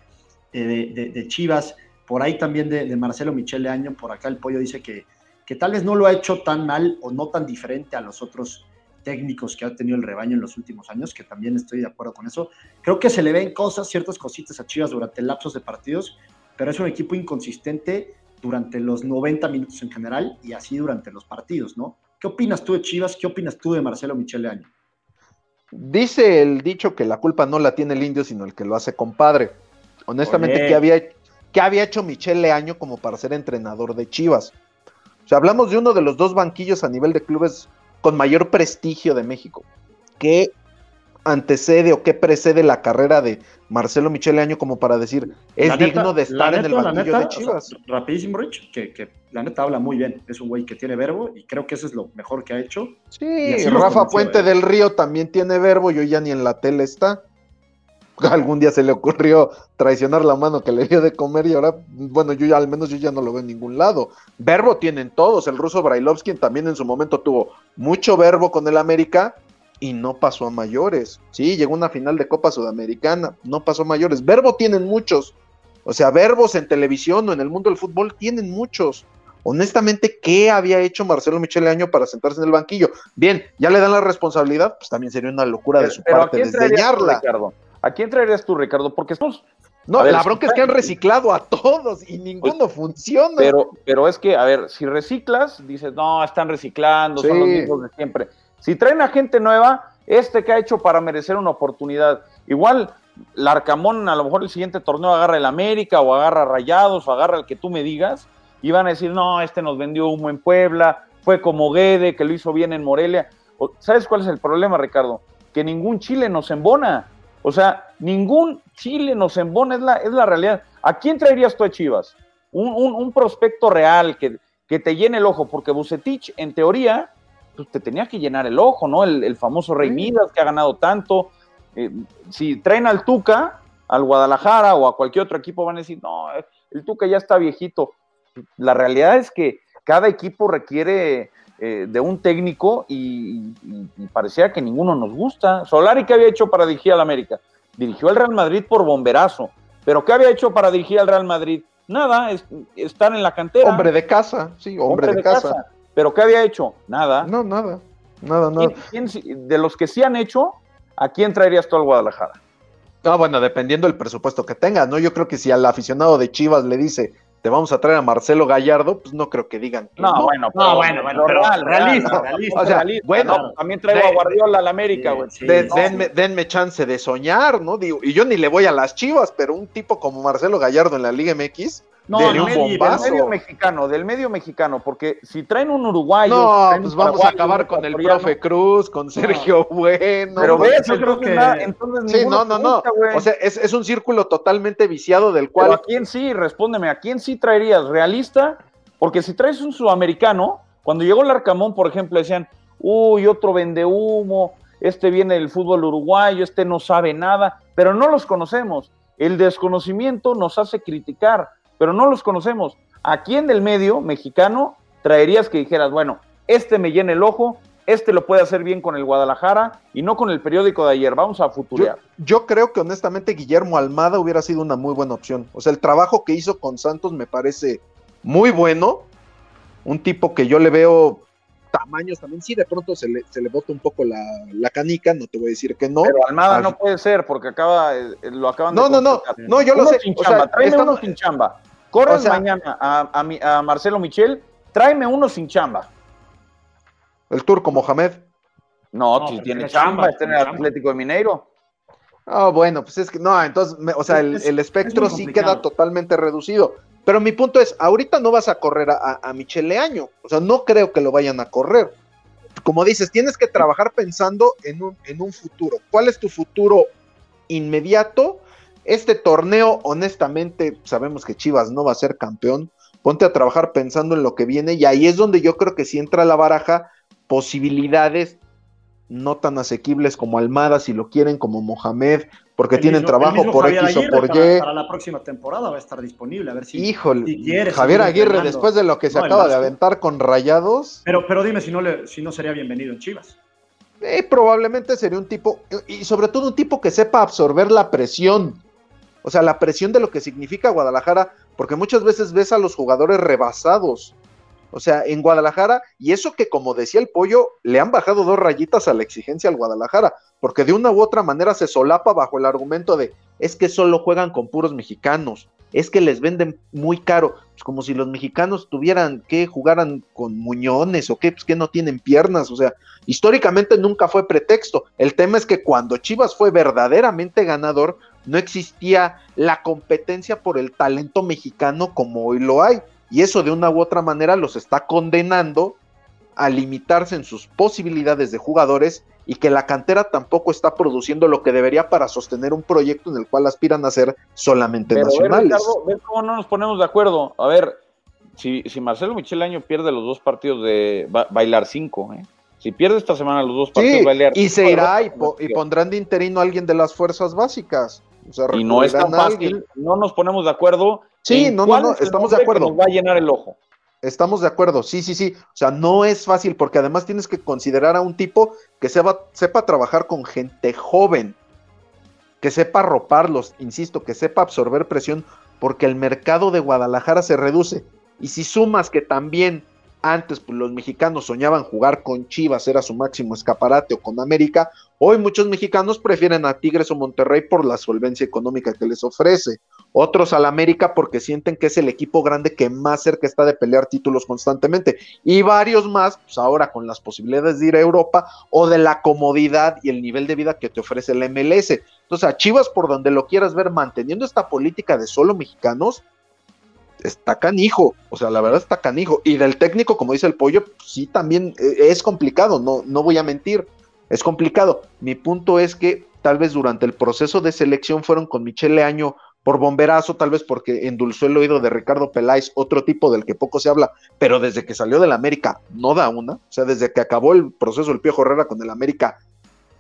de, Chivas? Por ahí también de, Marcelo Michele Año, por acá el pollo dice que, que tal vez no lo ha hecho tan mal o no tan diferente a los otros técnicos que ha tenido el rebaño en los últimos años, que también estoy de acuerdo con eso. Creo que se le ven cosas, ciertas cositas a Chivas durante lapsos de partidos pero es un equipo inconsistente durante los 90 minutos en general y así durante los partidos, ¿no? ¿Qué opinas tú de Chivas? ¿Qué opinas tú de Marcelo Michele Año? Dice el dicho que la culpa no la tiene el indio, sino el que lo hace compadre. Honestamente, ¿qué había, ¿qué había hecho Michele Año como para ser entrenador de Chivas? O sea, hablamos de uno de los dos banquillos a nivel de clubes con mayor prestigio de México. ¿Qué antecede o qué precede la carrera de Marcelo Michele Año como para decir es digno de estar en el banquillo de Chivas? rapidísimo, Rich, que, la neta habla muy bien. Es un güey que tiene verbo y creo que eso es lo mejor que ha hecho. Sí, Rafa Puente ¿eh? del Río también tiene verbo y hoy ya ni en la tele está. Algún día se le ocurrió traicionar la mano que le dio de comer y ahora, bueno, yo ya al menos yo ya no lo veo en ningún lado. Verbo tienen todos. El ruso Brailovsky también en su momento tuvo mucho verbo con el América y no pasó a mayores. Sí, llegó una final de Copa Sudamericana, no pasó a mayores. Verbo tienen muchos. O sea, verbos en televisión o en el mundo del fútbol tienen muchos. Honestamente, ¿qué había hecho Marcelo Michele Año para sentarse en el banquillo? Bien, ya le dan la responsabilidad, pues también sería una locura de su parte desdeñarla. ¿A quién traerías tú, Ricardo? Porque estamos. No, la bronca es que han reciclado a todos y ninguno pues, funciona. Pero, pero es que, a ver, si reciclas, dices, no, están reciclando, son los mismos de siempre. Si traen a gente nueva, este que ha hecho para merecer una oportunidad. Igual, Larcamón a lo mejor el siguiente torneo agarra el América o agarra Rayados o agarra el que tú me digas y van a decir, no, este nos vendió humo en Puebla, fue como Guede, que lo hizo bien en Morelia. ¿Sabes cuál es el problema, Ricardo? Que ningún Chile nos embona. O sea, ningún Chile nos embona, es la, es la realidad. ¿A quién traerías tú a Chivas? Un, prospecto real que, que, te llene el ojo, porque Bucetich, en teoría, pues te tenía que llenar el ojo, ¿no? El, famoso Rey Midas que ha ganado tanto. Eh, si traen al Tuca, al Guadalajara o a cualquier otro equipo, van a decir, no, el Tuca ya está viejito. La realidad es que cada equipo requiere eh, de un técnico y, parecía que ninguno nos gusta. Solari, ¿qué había hecho para dirigir al América? Dirigió al Real Madrid por bomberazo. ¿Pero qué había hecho para dirigir al Real Madrid? Nada, es, estar en la cantera. Hombre de casa, sí, hombre, de, casa. ¿Pero qué había hecho? Nada. No, nada. Nada, nada. de los que sí han hecho, ¿a quién traerías tú al Guadalajara? Ah, bueno, dependiendo del presupuesto que tenga, ¿no? Yo creo que si al aficionado de Chivas le dice, te vamos a traer a Marcelo Gallardo, pues no creo que digan. no, bueno, pero, no, bueno, bueno, pero realista, realista, O sea, bueno, también traigo a Guardiola al América, güey. denme, denme, chance de soñar, ¿no? Digo, y yo ni le voy a las Chivas, pero un tipo como Marcelo Gallardo en la Liga MX, no, del, medio, mexicano, del medio mexicano, porque si traen un uruguayo. No, pues vamos a acabar con el profe Cruz, con Sergio Bueno. Pero ves, yo creo que. entonces sí, no, no, no. o sea, es, un círculo totalmente viciado del cual. ¿A quién sí? Respóndeme, ¿a quién sí traerías? ¿Realista? Porque si traes un sudamericano, cuando llegó el Arcamón, por ejemplo, decían, uy, otro vende humo, este viene del fútbol uruguayo, este no sabe nada, pero no los conocemos. El desconocimiento nos hace criticar pero no los conocemos. ¿A quién del medio mexicano traerías que dijeras, bueno, este me llena el ojo, este lo puede hacer bien con el Guadalajara y no con el periódico de ayer. Vamos a futurear. Yo, creo que honestamente Guillermo Almada hubiera sido una muy buena opción. O sea, el trabajo que hizo con Santos me parece muy bueno. Un tipo que yo le veo tamaños también. Sí, de pronto se le, se le bota un poco la, canica, no te voy a decir que no. Pero Almada no puede ser porque acaba, eh, lo acaban de. No, no, no, no, yo lo sé. Sin chamba, uno sin chamba. Corres mañana a, Marcelo Michel, tráeme uno sin chamba. El turco Mohamed. No, si tiene chamba, está en el Atlético de Mineiro. Ah, bueno, pues es que no, entonces, o sea, el, espectro sí queda totalmente reducido. Pero mi punto es, ahorita no vas a correr a, a Michele Año, o sea, no creo que lo vayan a correr. Como dices, tienes que trabajar pensando en un, en un futuro. ¿Cuál es tu futuro inmediato? Este torneo, honestamente, sabemos que Chivas no va a ser campeón. Ponte a trabajar pensando en lo que viene y ahí es donde yo creo que si entra la baraja posibilidades no tan asequibles como Almada, si lo quieren, como Mohamed, porque tienen trabajo por X o por Y. Para, la próxima temporada va a estar disponible, a ver si, Híjole, Javier Aguirre, después de lo que se acaba de aventar con Rayados. Pero, pero dime si no, le, si no sería bienvenido en Chivas. Eh, probablemente sería un tipo, y sobre todo un tipo que sepa absorber la presión. O sea, la presión de lo que significa Guadalajara, porque muchas veces ves a los jugadores rebasados. O sea, en Guadalajara, y eso que como decía el pollo, le han bajado dos rayitas a la exigencia al Guadalajara, porque de una u otra manera se solapa bajo el argumento de, es que solo juegan con puros mexicanos, es que les venden muy caro, pues como si los mexicanos tuvieran que jugaran con muñones o que, pues que no tienen piernas, o sea, históricamente nunca fue pretexto. El tema es que cuando Chivas fue verdaderamente ganador, no existía la competencia por el talento mexicano como hoy lo hay. Y eso de una u otra manera los está condenando a limitarse en sus posibilidades de jugadores y que la cantera tampoco está produciendo lo que debería para sostener un proyecto en el cual aspiran a ser solamente nacionales. Ver, cómo no nos ponemos de acuerdo. A ver, si, si Marcelo Michel Año pierde los dos partidos de bailar cinco, ¿eh? si pierde esta semana los dos partidos de bailar y se irá y, pondrán de interino a alguien de las fuerzas básicas. Y no es tan fácil, no nos ponemos de acuerdo. Sí, no, no, no, estamos de acuerdo. Nos va a llenar el ojo. Estamos de acuerdo, sí, sí, sí. O sea, no es fácil porque además tienes que considerar a un tipo que sepa, sepa trabajar con gente joven, que sepa roparlos, insisto, que sepa absorber presión, porque el mercado de Guadalajara se reduce. Y si sumas que también antes pues, los mexicanos soñaban jugar con Chivas, era su máximo escaparate o con América, hoy muchos mexicanos prefieren a Tigres o Monterrey por la solvencia económica que les ofrece otros al América porque sienten que es el equipo grande que más cerca está de pelear títulos constantemente, y varios más, pues ahora con las posibilidades de ir a Europa o de la comodidad y el nivel de vida que te ofrece el MLS. Entonces, a Chivas, por donde lo quieras ver, manteniendo esta política de solo mexicanos, está canijo, o sea, la verdad está canijo. Y del técnico, como dice el pollo, sí también eh, es complicado, no, no voy a mentir, es complicado. Mi punto es que tal vez durante el proceso de selección fueron con Michele Año por bomberazo, tal vez porque endulzó el oído de Ricardo Peláez, otro tipo del que poco se habla, pero desde que salió del América no da una, o sea, desde que acabó el proceso del Piojo Herrera con el América,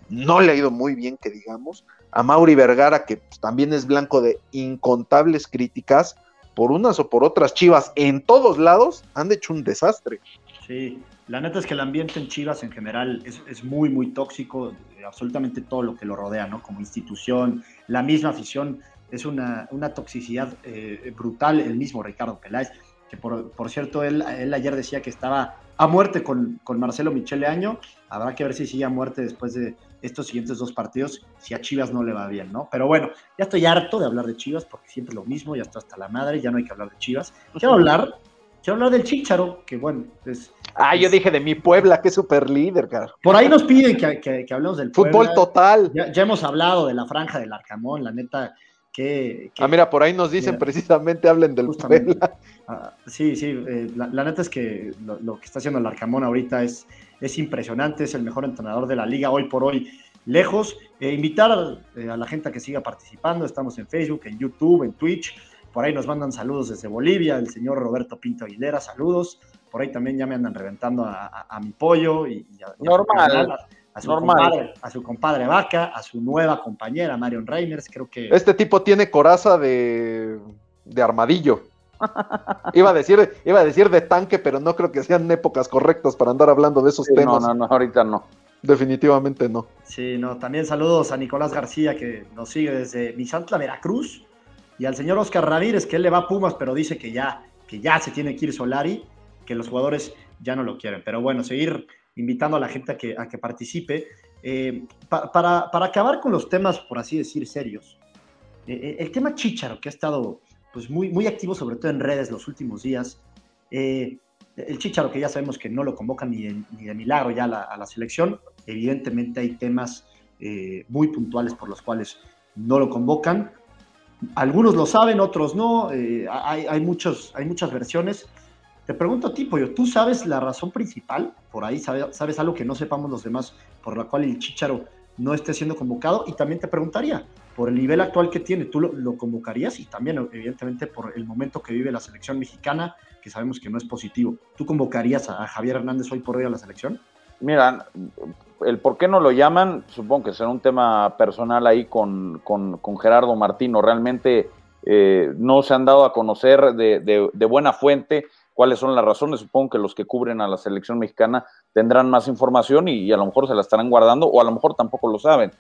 no le ha ido muy bien, que digamos. A Mauri Vergara, que también es blanco de incontables críticas, por unas o por otras Chivas, en todos lados han hecho un desastre. Sí, la neta es que el ambiente en Chivas en general es, muy, muy tóxico, absolutamente todo lo que lo rodea, ¿no? Como institución, la misma afición es una, toxicidad eh, brutal el mismo Ricardo Peláez, que por, cierto, él, él, ayer decía que estaba a muerte con, Marcelo Michele Año, habrá que ver si sigue a muerte después de estos siguientes dos partidos, si a Chivas no le va bien, ¿no? Pero bueno, ya estoy harto de hablar de Chivas, porque siempre es lo mismo, ya está hasta la madre, ya no hay que hablar de Chivas. Quiero hablar, quiero hablar del Chicharo, que bueno, es... Ah, yo dije de mi Puebla, que es super líder, cara. Por ahí nos piden que, que, hablemos del Fútbol total. Ya, ya, hemos hablado de la franja del Arcamón, la neta, ah, mira, por ahí nos dicen precisamente, hablen del Puebla. Ah, sí, sí, eh, la, neta es que lo, que está haciendo el Arcamón ahorita es, es impresionante, es el mejor entrenador de la liga hoy por hoy, lejos. Eh, invitar eh, a la gente a que siga participando, estamos en Facebook, en YouTube, en Twitch, por ahí nos mandan saludos desde Bolivia, el señor Roberto Pinto Aguilera, saludos. Por ahí también ya me andan reventando a, mi pollo y, a, Normal a su, Compadre, a su compadre Vaca, a su nueva compañera Marion Reimers, creo que... Este tipo tiene coraza de, de armadillo. iba, a decir, iba a decir de tanque, pero no creo que sean épocas correctas para andar hablando de esos temas. No, no, no, ahorita no. Definitivamente no. Sí, no. También saludos a Nicolás García, que nos sigue desde Misantla, Veracruz, y al señor Oscar Ramírez, que él le va a Pumas, pero dice que ya, que ya se tiene que ir Solari, que los jugadores ya no lo quieren. Pero bueno, seguir invitando a la gente a que, a que participe. Eh, para, para, acabar con los temas, por así decir, serios, eh, eh, el tema Chicharo, que ha estado pues, muy, muy activo, sobre todo en redes los últimos días, el Chicharo, que ya sabemos que no lo convoca ni de, ni de milagro ya a la, selección, evidentemente hay temas muy puntuales por los cuales no lo convocan. Algunos lo saben, otros no, hay, hay, muchos, hay muchas versiones. Te pregunto a ti, Pollo, ¿tú sabes la razón principal? Por ahí, ¿sabes, algo que no sepamos los demás por la cual el Chicharo no esté siendo convocado? Y también te preguntaría, por el nivel actual que tiene, ¿tú lo, convocarías? Y también, evidentemente, por el momento que vive la selección mexicana, que sabemos que no es positivo. ¿Tú convocarías a, Javier Hernández hoy por hoy a la selección? Mira, el por qué no lo llaman, supongo que será un tema personal ahí con, Gerardo Martino. Realmente eh, no se han dado a conocer de buena fuente cuáles son las razones. Supongo que los que cubren a la selección mexicana tendrán más información y, a lo mejor se la estarán guardando o a lo mejor tampoco lo saben.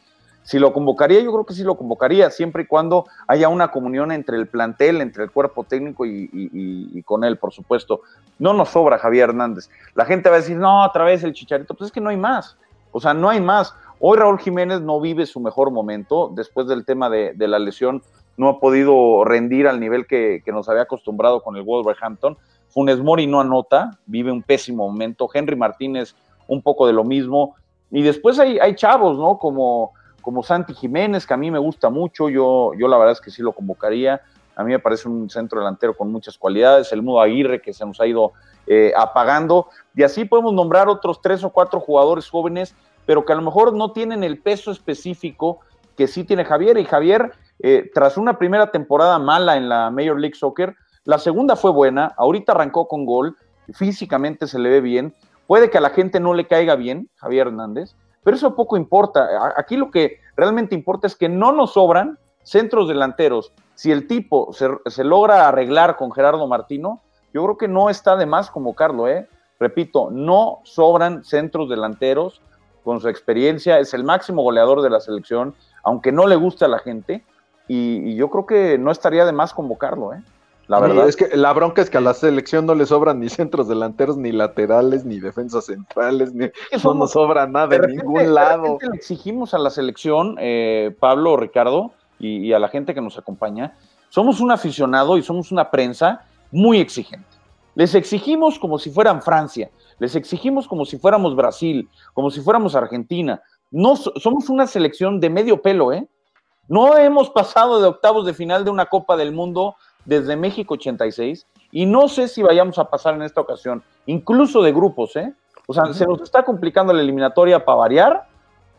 Si lo convocaría, yo creo que sí lo convocaría, siempre y cuando haya una comunión entre el plantel, entre el cuerpo técnico y, con él, por supuesto. No nos sobra Javier Hernández. La gente va a decir, no, otra vez el chicharito. Pues es que no hay más. O sea, no hay más. Hoy Raúl Jiménez no vive su mejor momento después del tema de, de la lesión no ha podido rendir al nivel que, nos había acostumbrado con el Wolverhampton. Funes Mori no anota, vive un pésimo momento. Henry Martínez un poco de lo mismo. Y después hay, hay chavos, ¿no? Como, como Santi Jiménez, que a mí me gusta mucho. Yo, yo la verdad es que sí lo convocaría. A mí me parece un centro delantero con muchas cualidades. El Mudo Aguirre, que se nos ha ido eh, apagando. Y así podemos nombrar otros tres o cuatro jugadores jóvenes, pero que a lo mejor no tienen el peso específico que sí tiene Javier. Y Javier, eh, tras una primera temporada mala en la Major League Soccer, la segunda fue buena, ahorita arrancó con gol, físicamente se le ve bien, puede que a la gente no le caiga bien, Javier Hernández, pero eso poco importa. Aquí lo que realmente importa es que no nos sobran centros delanteros. Si el tipo se, se logra arreglar con Gerardo Martino, yo creo que no está de más convocarlo, ¿eh? Repito, no sobran centros delanteros con su experiencia, es el máximo goleador de la selección, aunque no le guste a la gente, y, yo creo que no estaría de más convocarlo, ¿eh? La verdad. es que la bronca es que a la selección no le sobran ni centros delanteros, ni laterales, ni defensas centrales, ni no nos sobra nada de, ningún lado. le exigimos a la selección, eh, Pablo o Ricardo, y, a la gente que nos acompaña, somos un aficionado y somos una prensa muy exigente. Les exigimos como si fueran Francia, les exigimos como si fuéramos Brasil, como si fuéramos Argentina. No, somos una selección de medio pelo, ¿eh? No hemos pasado de octavos de final de una Copa del Mundo desde México 86 y no sé si vayamos a pasar en esta ocasión, incluso de grupos, ¿eh? O sea, se nos está complicando la eliminatoria para variar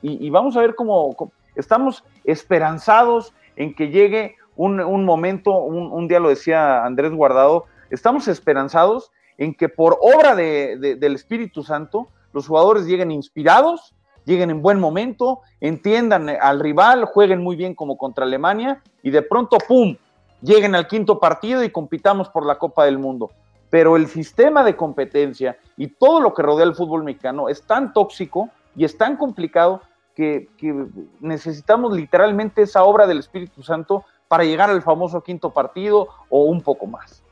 y, vamos a ver cómo, estamos esperanzados en que llegue un, momento, un, día lo decía Andrés Guardado, estamos esperanzados en que por obra del Espíritu Santo los jugadores lleguen inspirados lleguen en buen momento, entiendan al rival, jueguen muy bien como contra Alemania y de pronto, ¡pum!, lleguen al quinto partido y compitamos por la Copa del Mundo. Pero el sistema de competencia y todo lo que rodea el fútbol mexicano es tan tóxico y es tan complicado que, necesitamos literalmente esa obra del Espíritu Santo para llegar al famoso quinto partido o un poco más.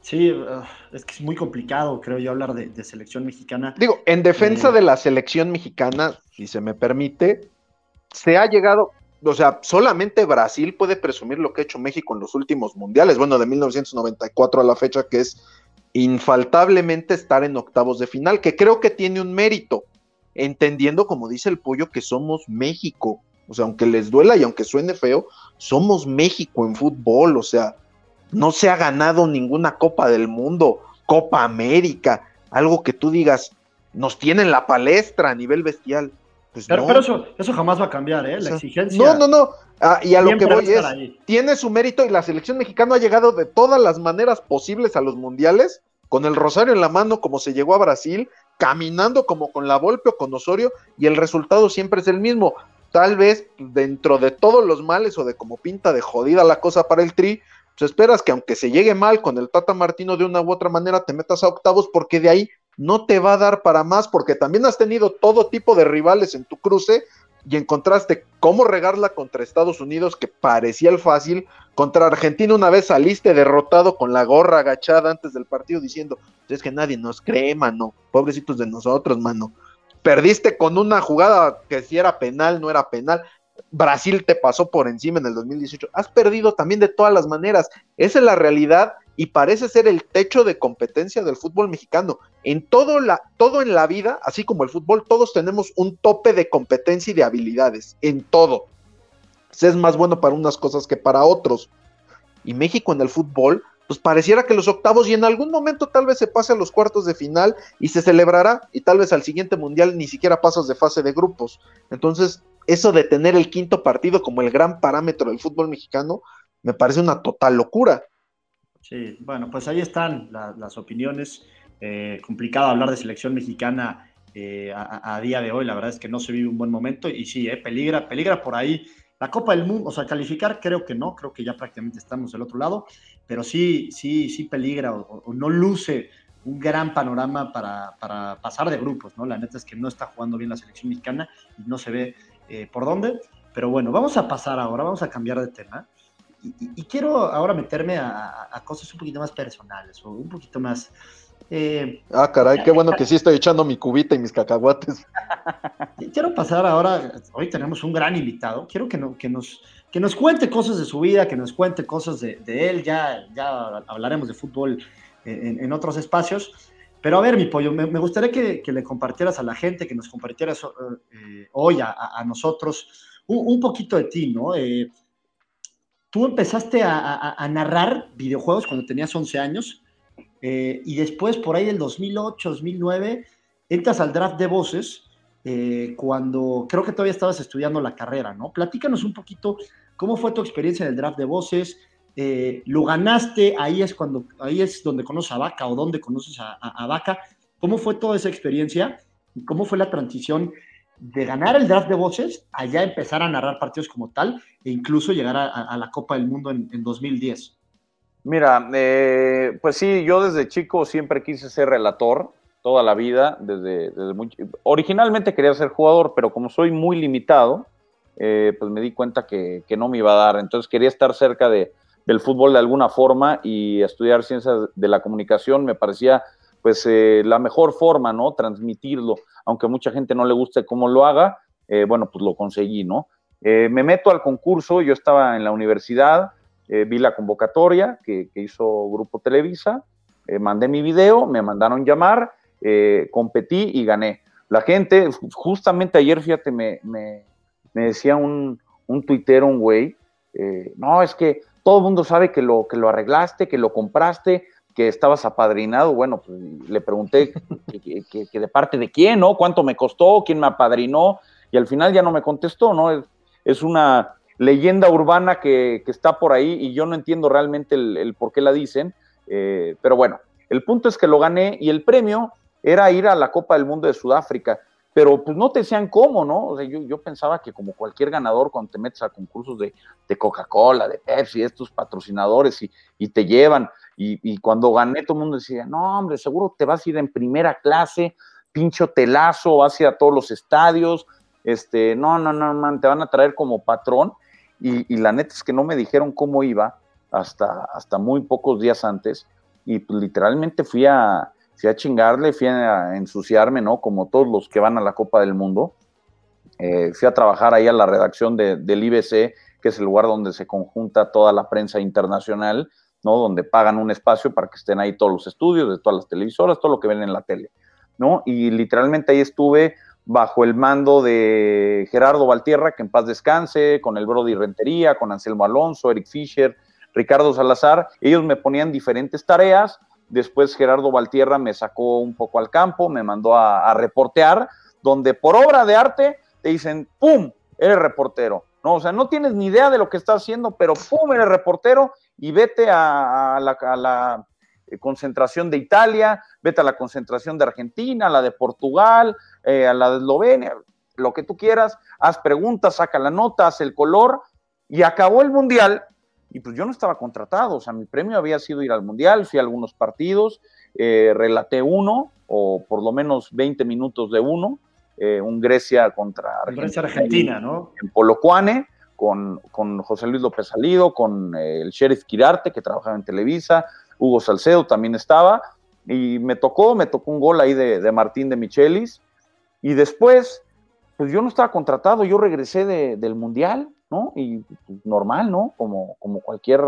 Sí, ah, es que es muy complicado, creo yo, hablar de, selección mexicana. Digo, en defensa eh, de la selección mexicana, si se me permite, se ha llegado, o sea, solamente Brasil puede presumir lo que ha hecho México en los últimos mundiales, bueno, de 1994 a la fecha, que es infaltablemente estar en octavos de final, que creo que tiene un mérito, entendiendo, como dice el pollo, que somos México. O sea, aunque les duela y aunque suene feo, somos México en fútbol, o sea, no se ha ganado ninguna Copa del Mundo, Copa América, algo que tú digas, nos tienen la palestra a nivel bestial. Pues pero, eso, eso jamás va a cambiar, ¿eh? La exigencia. No, no, no. Ah, y a lo que voy es, tiene su mérito y la selección mexicana ha llegado de todas las maneras posibles a los mundiales, con el rosario en la mano, como se llegó a Brasil, caminando como con la Volpe o con Osorio, y el resultado siempre es el mismo. Tal vez dentro de todos los males o de como pinta de jodida la cosa para el Tri, pues esperas que aunque se llegue mal con el Tata Martino de una u otra manera, te metas a octavos porque de ahí no te va a dar para más, porque también has tenido todo tipo de rivales en tu cruce y encontraste cómo regarla contra Estados Unidos, que parecía el fácil, contra Argentina una vez saliste derrotado con la gorra agachada antes del partido diciendo, es que nadie nos cree, mano, pobrecitos de nosotros, mano. Perdiste con una jugada que si era penal, no era penal. Brasil te pasó por encima en el 2018. Has perdido también de todas las maneras. Esa es la realidad y parece ser el techo de competencia del fútbol mexicano. En todo, la, todo en la vida, así como el fútbol, todos tenemos un tope de competencia y de habilidades. En todo. Se es más bueno para unas cosas que para otros. Y México en el fútbol, pues pareciera que los octavos y en algún momento tal vez se pase a los cuartos de final y se celebrará y tal vez al siguiente mundial ni siquiera pasas de fase de grupos. Entonces, eso de tener el quinto partido como el gran parámetro del fútbol mexicano, me parece una total locura. Sí, bueno, pues ahí están las opiniones. Eh, complicado hablar de selección mexicana eh, a, día de hoy, la verdad es que no se vive un buen momento y sí, eh, peligra, peligra por ahí. La Copa del Mundo, o sea, calificar creo que no, creo que ya prácticamente estamos del otro lado, pero sí, sí, sí peligra o, o no luce un gran panorama para, para, pasar de grupos, ¿no? La neta es que no está jugando bien la selección mexicana y no se ve eh, por dónde. Pero bueno, vamos a pasar ahora, vamos a cambiar de tema. Y, quiero ahora meterme a, cosas un poquito más personales o un poquito más... Eh, ah, caray, qué bueno que sí estoy echando mi cubita y mis cacahuates. Quiero pasar ahora, hoy tenemos un gran invitado, quiero que, no, que nos, que nos cuente cosas de su vida, que nos cuente cosas de, él, ya, ya hablaremos de fútbol en, otros espacios. Pero a ver, mi pollo, me, gustaría que, le compartieras a la gente, que nos compartieras eh, hoy a, nosotros un, poquito de ti, ¿no? Eh, tú empezaste a, narrar videojuegos cuando tenías 11 años eh, y después, por ahí del 2008, 2009, entras al draft de voces cuando creo que todavía estabas estudiando la carrera, ¿no? Platícanos un poquito cómo fue tu experiencia en el draft de voces, eh, lo ganaste, ahí es cuando, ahí es donde conoces a Vaca o donde conoces a, Vaca. ¿Cómo fue toda esa experiencia? ¿Y cómo fue la transición de ganar el draft de voces a ya empezar a narrar partidos como tal e incluso llegar a, la Copa del Mundo en, 2010? Mira, eh, pues sí, yo desde chico siempre quise ser relator toda la vida, desde, originalmente quería ser jugador, pero como soy muy limitado, eh, pues me di cuenta que, que, no me iba a dar, entonces quería estar cerca de, del fútbol de alguna forma y estudiar ciencias de la comunicación me parecía pues eh, la mejor forma, ¿no? Transmitirlo, aunque mucha gente no le guste cómo lo haga, eh, bueno, pues lo conseguí, ¿no? Eh, me meto al concurso, yo estaba en la universidad, vi la convocatoria que, hizo Grupo Televisa, mandé mi video, me mandaron llamar, competí y gané. La gente, justamente ayer, fíjate, me, me, decía un, un tuitero, un güey, no, es que todo el mundo sabe que lo, que lo arreglaste, que lo compraste, que estabas apadrinado. Bueno, pues le pregunté que, de parte de quién, ¿no? ¿Cuánto me costó? ¿Quién me apadrinó? Y al final ya no me contestó, ¿no? Es, una leyenda urbana que, está por ahí y yo no entiendo realmente el, por qué la dicen. Eh, pero bueno, el punto es que lo gané y el premio era ir a la Copa del Mundo de Sudáfrica pero pues no te decían cómo, ¿no? O sea, yo, yo pensaba que como cualquier ganador cuando te metes a concursos de, de Coca-Cola, de Pepsi, estos patrocinadores y, y te llevan, y, cuando gané todo el mundo decía, no, hombre, seguro te vas a ir en primera clase, pincho telazo, vas a todos los estadios, este, no, no, no, man, te van a traer como patrón, y, la neta es que no me dijeron cómo iba hasta, hasta muy pocos días antes, y pues literalmente fui a fui a chingarle, fui a ensuciarme, ¿no? Como todos los que van a la Copa del Mundo. Eh, fui a trabajar ahí a la redacción del IBC, que es el lugar donde se conjunta toda la prensa internacional, ¿no? Donde pagan un espacio para que estén ahí todos los estudios de todas las televisoras, todo lo que ven en la tele, ¿no? Y literalmente ahí estuve bajo el mando de Gerardo Valtierra, que en paz descanse, con el Brody Rentería, con Anselmo Alonso, Eric Fischer, Ricardo Salazar. Ellos me ponían diferentes tareas Después Gerardo Valtierra me sacó un poco al campo, me mandó a, reportear, donde por obra de arte te dicen, ¡pum! Eres reportero. No, o sea, no tienes ni idea de lo que estás haciendo, pero ¡pum! Eres reportero y vete a, la, eh, concentración de Italia, vete a la concentración de Argentina, a la de Portugal, eh, a la de Eslovenia, lo que tú quieras, haz preguntas, saca la nota, haz el color, y acabó el mundial y pues yo no estaba contratado, o sea, mi premio había sido ir al Mundial, fui a algunos partidos, eh, relaté uno, o por lo menos 20 minutos de uno, eh, un Grecia contra Argentina, Grecia Argentina ¿no? En Polocuane, con, con José Luis López Salido, con eh, el Sheriff Quirarte, que trabajaba en Televisa, Hugo Salcedo también estaba, y me tocó, me tocó un gol ahí de, de Martín de Michelis, y después, pues yo no estaba contratado, yo regresé de, del Mundial, ¿no? Y pues, normal, ¿no? Como, como, cualquier,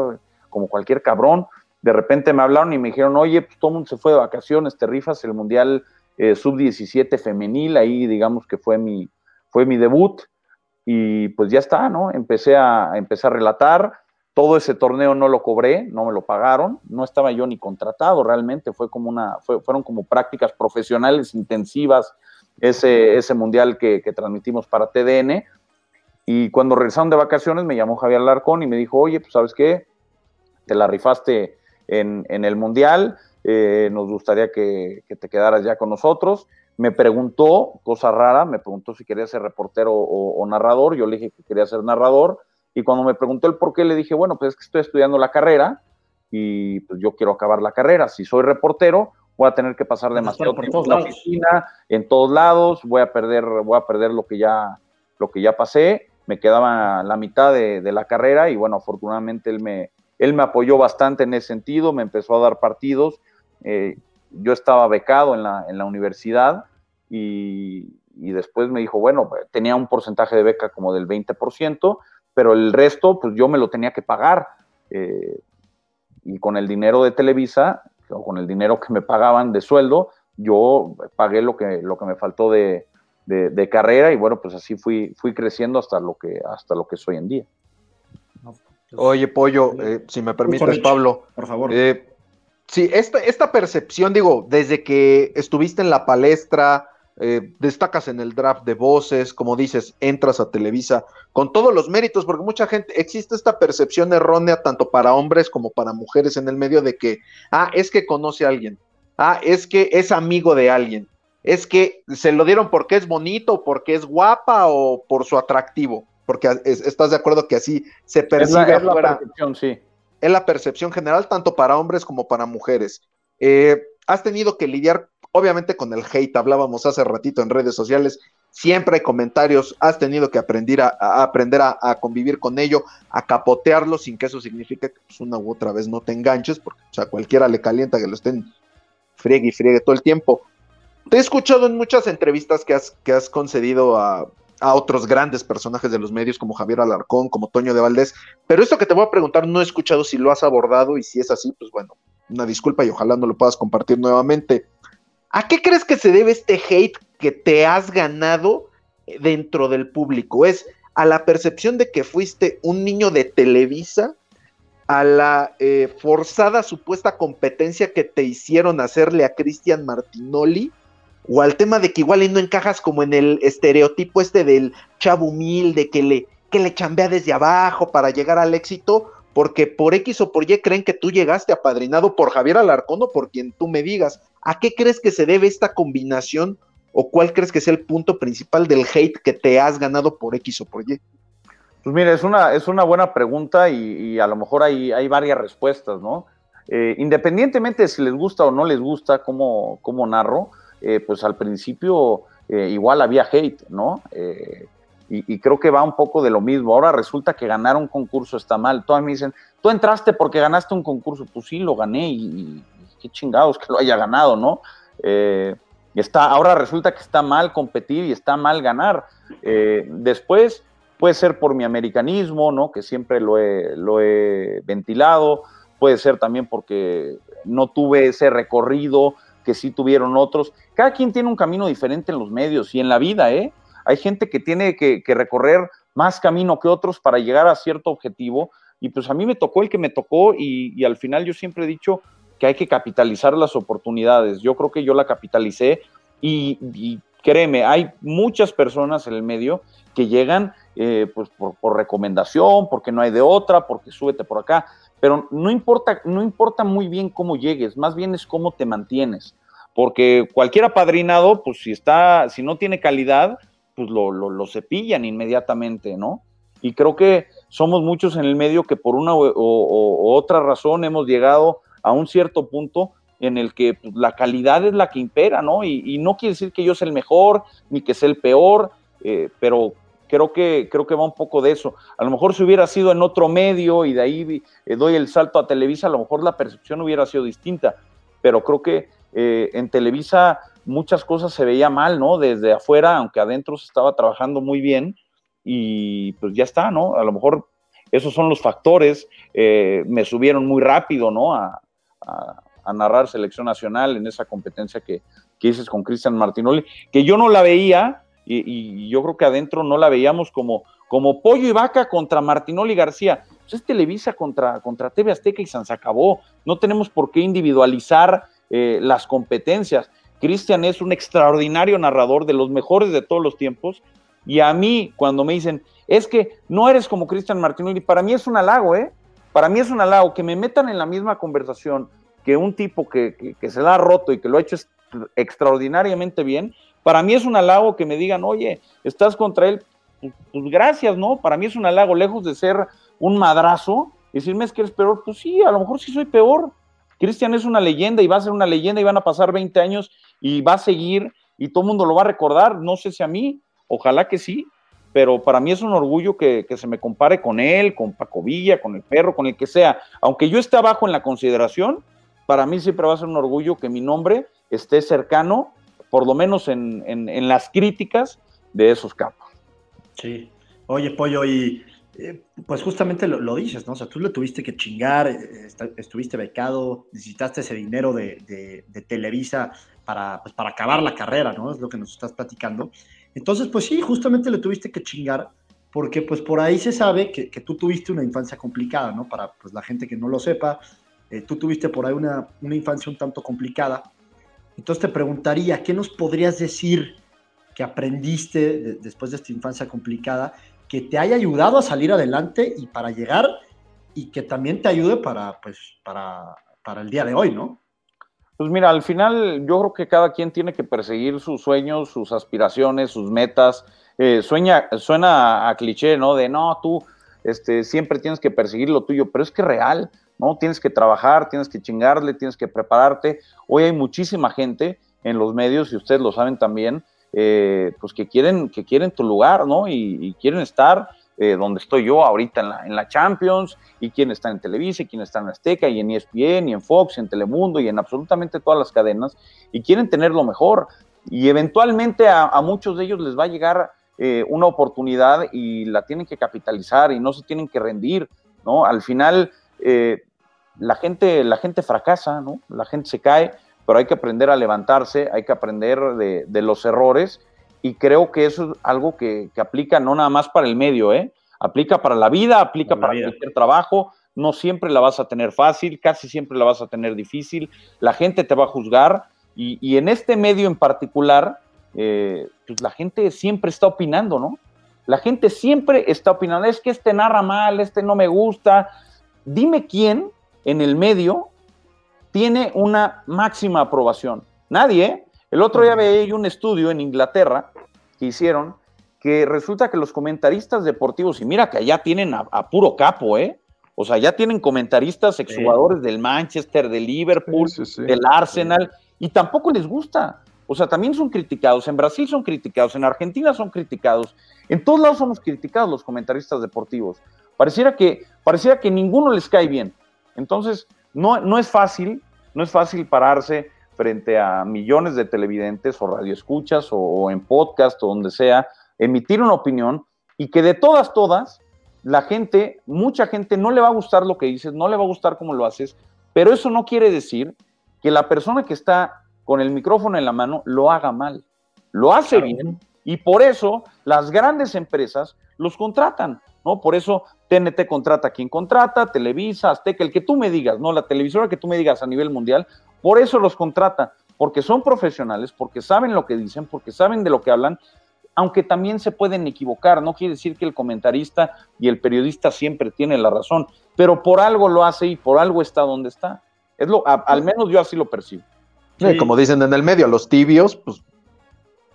como cualquier cabrón. De repente me hablaron y me dijeron, oye, pues todo el mundo se fue de vacaciones, te rifas el Mundial eh, Sub-17 femenil, ahí digamos que fue mi, fue mi debut. Y pues ya está, ¿no? Empecé a, empecé a relatar. Todo ese torneo no lo cobré, no me lo pagaron, no estaba yo ni contratado realmente, fue como una, fueron como prácticas profesionales intensivas ese, ese mundial que, que transmitimos para TDN, y cuando regresaron de vacaciones me llamó Javier Larcón y me dijo, oye, pues sabes qué, te la rifaste en, el Mundial, eh, nos gustaría que, te quedaras ya con nosotros. Me preguntó, cosa rara, me preguntó si quería ser reportero o, narrador, yo le dije que quería ser narrador, y cuando me preguntó el por qué, le dije, bueno, pues es que estoy estudiando la carrera y pues yo quiero acabar la carrera. Si soy reportero, voy a tener que pasar demasiado tiempo en la oficina, en todos lados, voy a perder, voy a perder lo que ya, lo que ya pasé me quedaba la mitad de, la carrera y bueno, afortunadamente él me, él me apoyó bastante en ese sentido, me empezó a dar partidos. Eh, yo estaba becado en la, en la universidad y, y, después me dijo, bueno, tenía un porcentaje de beca como del 20%, pero el resto, pues yo me lo tenía que pagar. Eh, y con el dinero de Televisa, o con el dinero que me pagaban de sueldo, yo pagué lo que, lo que me faltó de, carrera y bueno, pues así fui, fui creciendo hasta lo que, hasta lo que soy en día. Pues, Oye, Pollo, eh, si me permites, Pablo. Por favor. Eh, sí, esta, esta percepción, digo, desde que estuviste en la palestra, eh, destacas en el draft de voces, como dices, entras a Televisa con todos los méritos, porque mucha gente, existe esta percepción errónea tanto para hombres como para mujeres en el medio de que, ah, es que conoce a alguien, ah, es que es amigo de alguien, es que se lo dieron porque es bonito, porque es guapa o por su atractivo, porque estás de acuerdo que así se percibe es la, sí. Es la percepción general tanto para hombres como para mujeres. Eh, has tenido que lidiar obviamente con el hate, hablábamos hace ratito en redes sociales, siempre hay comentarios, has tenido que aprender a, aprender a, convivir con ello, a capotearlo sin que eso signifique que pues, una u otra vez no te enganches, porque o sea, cualquiera le calienta que lo estén friegue y friegue todo el tiempo. Te he escuchado en muchas entrevistas que has, que has concedido a, a otros grandes personajes de los medios como Javier Alarcón, como Toño de Valdés, pero esto que te voy a preguntar no he escuchado si lo has abordado y si es así, pues bueno, una disculpa y ojalá no lo puedas compartir nuevamente. ¿A qué crees que se debe este hate que te has ganado dentro del público? ¿Es a la percepción de que fuiste un niño de Televisa? ¿A la eh, forzada supuesta competencia que te hicieron hacerle a Cristian Martinoli? ¿O al tema de que igual no encajas como en el estereotipo este del chavo humilde que le, que le chambea desde abajo para llegar al éxito? porque por X o por Y creen que tú llegaste apadrinado por Javier Alarcón o por quien tú me digas. ¿A qué crees que se debe esta combinación o cuál crees que es el punto principal del hate que te has ganado por X o por Y? Pues mire, es una, es una buena pregunta y, a lo mejor hay, hay varias respuestas, ¿no? Eh, independientemente de si les gusta o no les gusta cómo, cómo narro, eh, pues al principio eh, igual había hate, ¿no? Y, creo que va un poco de lo mismo. Ahora resulta que ganar un concurso está mal. Todos me dicen, tú entraste porque ganaste un concurso. Pues sí, lo gané y, qué chingados que lo haya ganado, ¿no? Eh, está, ahora resulta que está mal competir y está mal ganar. Eh, después puede ser por mi americanismo, ¿no? Que siempre lo he ventilado. Puede ser también porque no tuve ese recorrido que sí tuvieron otros. Cada quien tiene un camino diferente en los medios y en la vida, ¿eh? Hay gente que tiene que, recorrer más camino que otros para llegar a cierto objetivo y pues a mí me tocó el que me tocó y, al final yo siempre he dicho que hay que capitalizar las oportunidades. Yo creo que yo la capitalicé y, créeme, hay muchas personas en el medio que llegan eh, pues por, recomendación, porque no hay de otra, porque súbete por acá, pero no importa, no importa muy bien cómo llegues, más bien es cómo te mantienes, porque cualquier apadrinado, pues si está, si no tiene calidad, pues lo, lo, cepillan inmediatamente, ¿no? Y creo que somos muchos en el medio que por una o, otra razón hemos llegado a un cierto punto en el que pues, la calidad es la que impera, ¿no? Y, no quiere decir que yo sea el mejor ni que sea el peor, eh, pero creo que, creo que va un poco de eso. A lo mejor si hubiera sido en otro medio y de ahí eh, doy el salto a Televisa, a lo mejor la percepción hubiera sido distinta, pero creo que eh, en Televisa muchas cosas se veía mal, ¿no? Desde afuera, aunque adentro se estaba trabajando muy bien y pues ya está, ¿no? A lo mejor esos son los factores. Eh, me subieron muy rápido, ¿no? A, narrar selección nacional en esa competencia que, que dices con Cristian Martinoli, que yo no la veía y, yo creo que adentro no la veíamos como, como pollo y vaca contra Martinoli García. Pues es Televisa contra, contra TV Azteca y se acabó. No tenemos por qué individualizar eh, las competencias. Cristian es un extraordinario narrador de los mejores de todos los tiempos. Y a mí, cuando me dicen, es que no eres como Cristian Martinelli, para mí es un halago, ¿eh? Para mí es un halago que me metan en la misma conversación que un tipo que, se da roto y que lo ha hecho extraordinariamente bien. Para mí es un halago que me digan, oye, estás contra él. Pues, gracias, ¿no? Para mí es un halago, lejos de ser un madrazo, decirme es que eres peor. Pues sí, a lo mejor sí soy peor. Cristian es una leyenda y va a ser una leyenda y van a pasar 20 años y va a seguir y todo el mundo lo va a recordar, no sé si a mí, ojalá que sí, pero para mí es un orgullo que, se me compare con él, con Paco Villa, con el perro, con el que sea. Aunque yo esté abajo en la consideración, para mí siempre va a ser un orgullo que mi nombre esté cercano, por lo menos en, las críticas de esos capos. Sí. Oye, Pollo, y eh, pues justamente lo, dices, ¿no? O sea, tú le tuviste que chingar, eh, estuviste becado, necesitaste ese dinero de, Televisa para, pues, para acabar la carrera, ¿no? Es lo que nos estás platicando. Entonces, pues sí, justamente le tuviste que chingar, porque pues por ahí se sabe que, tú tuviste una infancia complicada, ¿no? Para pues la gente que no lo sepa, eh, tú tuviste por ahí una, una infancia un tanto complicada. Entonces te preguntaría, ¿qué nos podrías decir que aprendiste después de esta infancia complicada que te haya ayudado a salir adelante y para llegar y que también te ayude para, pues, para, para el día de hoy, ¿no? Pues mira, al final yo creo que cada quien tiene que perseguir sus sueños, sus aspiraciones, sus metas. Eh, sueña, suena a cliché, ¿no? De no, tú este, siempre tienes que perseguir lo tuyo, pero es que real, ¿no? Tienes que trabajar, tienes que chingarle, tienes que prepararte. Hoy hay muchísima gente en los medios, y ustedes lo saben también, eh, pues que quieren, que quieren tu lugar, ¿no? Y, quieren estar eh, donde estoy yo ahorita en la, en la, Champions, y quieren estar en Televisa, y quieren estar en Azteca, y en ESPN, y en Fox, y en Telemundo, y en absolutamente todas las cadenas, y quieren tener lo mejor. Y eventualmente a, muchos de ellos les va a llegar eh, una oportunidad y la tienen que capitalizar y no se tienen que rendir, ¿no? Al final, la, gente, la gente fracasa, ¿no? La gente se cae, pero hay que aprender a levantarse, hay que aprender de, los errores y creo que eso es algo que, aplica no nada más para el medio, ¿eh? aplica para la vida, aplica para, cualquier trabajo, no siempre la vas a tener fácil, casi siempre la vas a tener difícil, la gente te va a juzgar y, en este medio en particular, eh, pues la gente siempre está opinando, ¿no? La gente siempre está opinando, es que este narra mal, este no me gusta. Dime quién en el medio tiene una máxima aprobación. Nadie, ¿eh? El otro día veía un estudio en Inglaterra que hicieron que resulta que los comentaristas deportivos, y mira que allá tienen a, puro capo, ¿eh? O sea, ya tienen comentaristas, exjugadores del Manchester, del Liverpool, del Arsenal, y tampoco les gusta. O sea, también son criticados. En Brasil son criticados, en Argentina son criticados. En todos lados somos criticados los comentaristas deportivos. Pareciera que, pareciera que ninguno les cae bien. Entonces, no, no es fácil, no es fácil pararse frente a millones de televidentes o radioescuchas o, o en podcast o donde sea, emitir una opinión y que de todas, todas, la gente, mucha gente no le va a gustar lo que dices, no le va a gustar cómo lo haces, pero eso no quiere decir que la persona que está con el micrófono en la mano lo haga mal. Lo hace bien y por eso las grandes empresas los contratan. ¿no? Por eso TNT contrata a quien contrata, Televisa, Azteca, el que tú me digas, ¿no? La televisora que tú me digas a nivel mundial, por eso los contrata, porque son profesionales, porque saben lo que dicen, porque saben de lo que hablan, aunque también se pueden equivocar, no quiere decir que el comentarista y el periodista siempre tienen la razón, pero por algo lo hace y por algo está donde está. Es lo, al menos yo así lo percibo. Como dicen en el medio, los tibios, pues,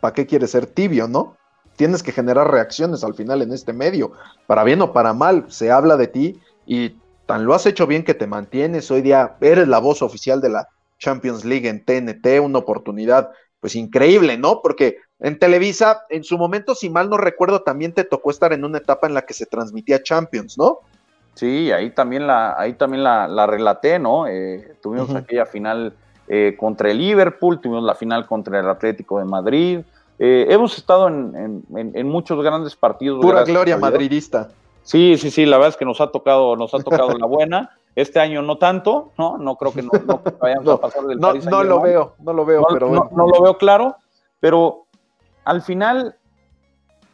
¿para qué quiere ser tibio, no? Tienes que generar reacciones al final en este medio, para bien o para mal, se habla de ti y tan lo has hecho bien que te mantienes, hoy día eres la voz oficial de la Champions League en TNT, una oportunidad pues increíble, ¿no? Porque en Televisa, en su momento, si mal no recuerdo, también te tocó estar en una etapa en la que se transmitía Champions, ¿no? Sí, ahí también la, ahí también la, relaté, ¿no? Eh, tuvimos aquella final eh, contra el Liverpool, tuvimos la final contra el Atlético de Madrid, eh, hemos estado en, muchos grandes partidos. Pura gloria madridista. Sí, sí, sí, la verdad es que nos ha tocado, nos ha tocado la buena. Este año no tanto, ¿no? No creo que no, vayamos a pasar del no, No lo veo, no lo veo, pero bueno. no, lo veo claro, pero al final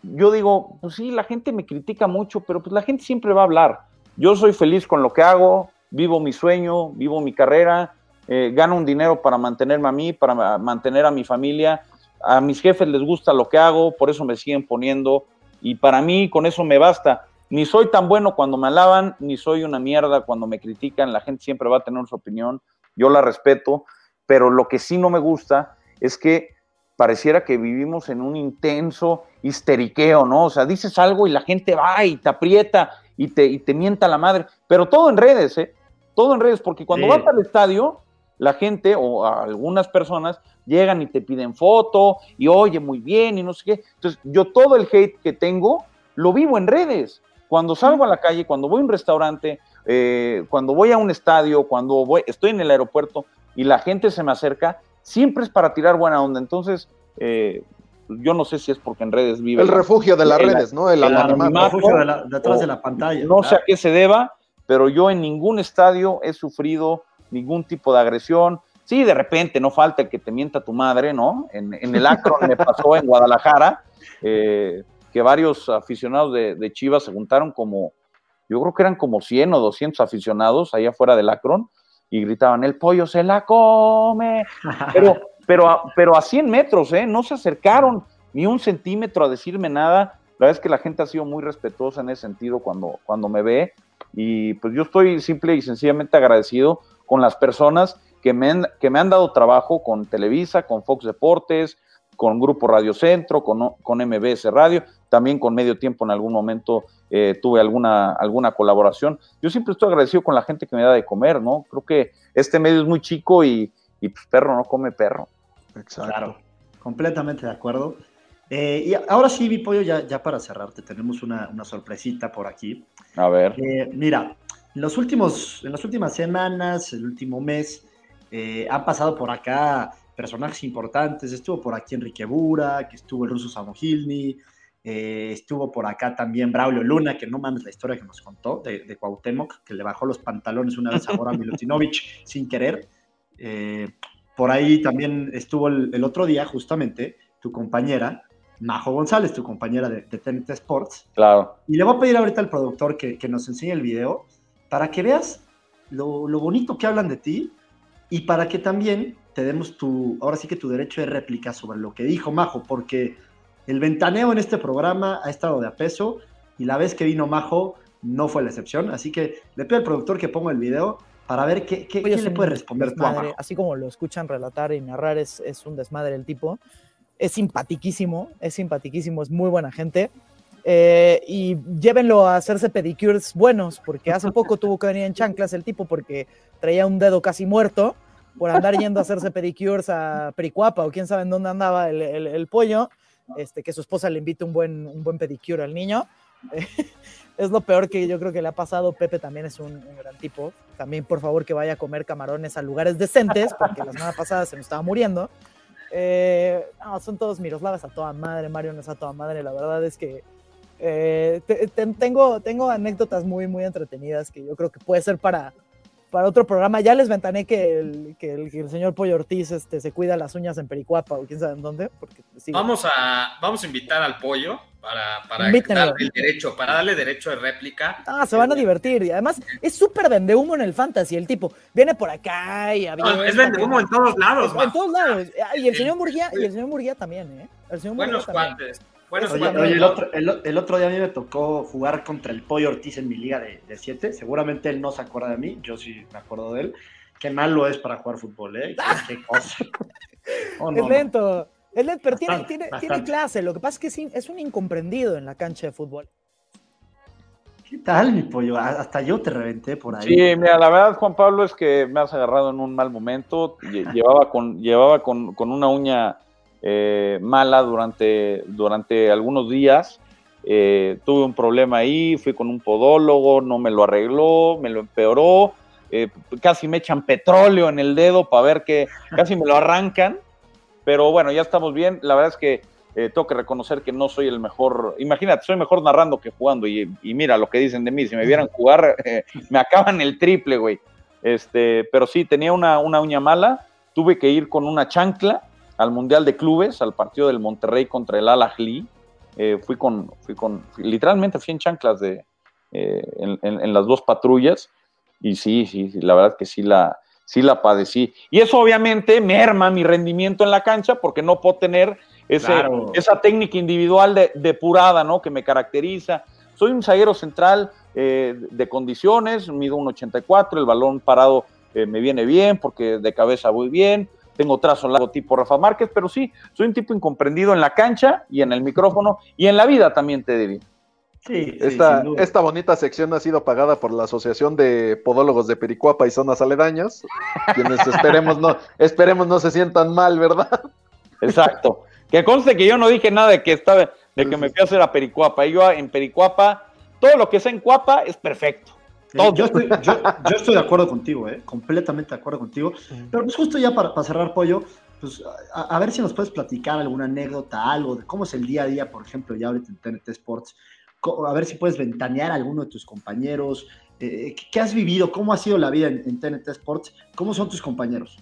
yo digo, pues sí, la gente me critica mucho, pero pues la gente siempre va a hablar. Yo soy feliz con lo que hago, vivo mi sueño, vivo mi carrera, eh, gano un dinero para mantenerme a mí, para mantener a mi familia a mis jefes les gusta lo que hago, por eso me siguen poniendo y para mí con eso me basta. Ni soy tan bueno cuando me alaban, ni soy una mierda cuando me critican, la gente siempre va a tener su opinión, yo la respeto, pero lo que sí no me gusta es que pareciera que vivimos en un intenso histeriqueo, ¿no? O sea, dices algo y la gente va y te aprieta y te, y te mienta la madre, pero todo en redes, ¿eh? Todo en redes, porque cuando vas al estadio, la gente o algunas personas llegan y te piden foto y oye muy bien y no sé qué. Entonces, yo todo el hate que tengo lo vivo en redes. Cuando salgo a la calle, cuando voy a un restaurante, eh, cuando voy a un estadio, cuando voy, estoy en el aeropuerto y la gente se me acerca, siempre es para tirar buena onda. Entonces, eh, yo no sé si es porque en redes vive. El refugio de las redes, ¿no? El, refugio de, la, atrás de la pantalla. No sé a qué se deba, pero yo en ningún estadio he sufrido ningún tipo de agresión. Sí, de repente, no falta que te mienta tu madre, ¿no? En, el Akron me pasó en Guadalajara, eh, que varios aficionados de, Chivas se juntaron como, yo creo que eran como 100 o 200 aficionados allá afuera del Akron y gritaban, el pollo se la come. Pero, pero, pero a 100 metros, ¿eh? No se acercaron ni un centímetro a decirme nada. La verdad es que la gente ha sido muy respetuosa en ese sentido cuando, cuando me ve. Y pues yo estoy simple y sencillamente agradecido con las personas que me han, que me han dado trabajo con Televisa, con Fox Deportes, con Grupo Radio Centro, con, con MBS Radio, también con Medio Tiempo en algún momento eh, tuve alguna, alguna colaboración. Yo siempre estoy agradecido con la gente que me da de comer, ¿no? Creo que este medio es muy chico y, y pues perro no come perro. Exacto. Claro, completamente de acuerdo. Eh, y ahora sí, mi pollo, ya, ya para cerrarte, tenemos una, una sorpresita por aquí. A ver. Eh, mira, en, los últimos, en las últimas semanas, el último mes, han pasado por acá personajes importantes. Estuvo por aquí Enrique Bura, que estuvo el ruso Samogilny, eh, estuvo por acá también Braulio Luna, que no mames la historia que nos contó de, de Cuauhtémoc, que le bajó los pantalones una vez a Goran Milutinovic sin querer. Eh, por ahí también estuvo el, otro día, justamente, tu compañera, Majo González, tu compañera de, de TNT Sports. Claro. Y le voy a pedir ahorita al productor que, que nos enseñe el video para que veas lo, lo, bonito que hablan de ti y para que también te demos tu, ahora sí que tu derecho de réplica sobre lo que dijo Majo, porque el ventaneo en este programa ha estado de a peso y la vez que vino Majo no fue la excepción. Así que le pido al productor que ponga el video para ver qué, qué, le puede responder tú a Así como lo escuchan relatar y narrar, es, es un desmadre el tipo. Es simpatiquísimo, es simpatiquísimo, es muy buena gente. Eh, y llévenlo a hacerse pedicures buenos, porque hace poco tuvo que venir en chanclas el tipo porque traía un dedo casi muerto por andar yendo a hacerse pedicures a Pericuapa o quién sabe en dónde andaba el, el, el pollo este, que su esposa le invite un buen, un buen pedicure al niño. es lo peor que yo creo que le ha pasado. Pepe también es un, gran tipo. También, por favor, que vaya a comer camarones a lugares decentes, porque la semana pasada se nos estaba muriendo. Eh, son todos Miroslavas a toda madre, Mario no es a toda madre. La verdad es que eh, tengo, tengo anécdotas muy, muy entretenidas que yo creo que puede ser para, para otro programa. Ya les ventané que el, que el, señor Pollo Ortiz este, se cuida las uñas en Pericuapa o quién sabe en dónde. Porque, vamos, a, vamos a invitar al Pollo para, para darle el derecho, para darle derecho de réplica. Ah, se van a divertir. Y además es súper vende humo en el fantasy. El tipo viene por acá y había. es vende humo en todos lados. En, todos lados. Y el señor Murguía, y el señor Murguía también, ¿eh? El señor Buenos cuates. Bueno, oye, el, otro, el, otro, día a mí me tocó jugar contra el Pollo Ortiz en mi liga de 7. Seguramente él no se acuerda de mí, yo sí me acuerdo de él. Qué malo es para jugar fútbol, ¿eh? Qué, cosa. Oh, es lento. Es lento, pero tiene, tiene, tiene, clase. Lo que pasa es que es, un incomprendido en la cancha de fútbol. ¿Qué tal, mi pollo? Hasta yo te reventé por ahí. Sí, mira, la verdad, Juan Pablo, es que me has agarrado en un mal momento. Llevaba con, llevaba con, con una uña eh, mala durante, durante algunos días. Eh, tuve un problema ahí, fui con un podólogo, no me lo arregló, me lo empeoró, eh, casi me echan petróleo en el dedo para ver que casi me lo arrancan, pero bueno, ya estamos bien. La verdad es que tengo que reconocer que no soy el mejor, imagínate, soy mejor narrando que jugando y, mira lo que dicen de mí, si me vieran jugar, me acaban el triple, güey. Este, pero sí, tenía una, una uña mala, tuve que ir con una chancla al Mundial de Clubes, al partido del Monterrey contra el Al Ahly. Eh, fui, con, fui con, literalmente fui en chanclas de, eh, en, las dos patrullas y sí, sí, la verdad que sí la, sí la padecí. Y eso obviamente merma mi rendimiento en la cancha porque no puedo tener ese, esa técnica individual de, depurada, ¿no? Que me caracteriza. Soy un zaguero central eh, de condiciones, mido un 84, el balón parado me viene bien porque de cabeza voy bien, tengo trazo largo tipo Rafa Márquez, pero sí, soy un tipo incomprendido en la cancha y en el micrófono y en la vida también te diría. Sí, esta, esta bonita sección ha sido pagada por la Asociación de Podólogos de Pericuapa y Zonas Aledañas, quienes esperemos no, esperemos no se sientan mal, ¿verdad? Exacto. Que conste que yo no dije nada de que estaba, de que me fui a hacer a Pericuapa. Yo en Pericuapa, todo lo que sea en Cuapa es perfecto. Yo, estoy, yo, estoy, de acuerdo contigo, ¿eh? completamente de acuerdo contigo. Pero pues justo ya para, cerrar, Pollo, pues, a, ver si nos puedes platicar alguna anécdota, algo de cómo es el día a día, por ejemplo, ya ahorita en TNT Sports, a ver si puedes ventanear a alguno de tus compañeros, eh, ¿qué has vivido? ¿Cómo ha sido la vida en, TNT Sports? ¿Cómo son tus compañeros?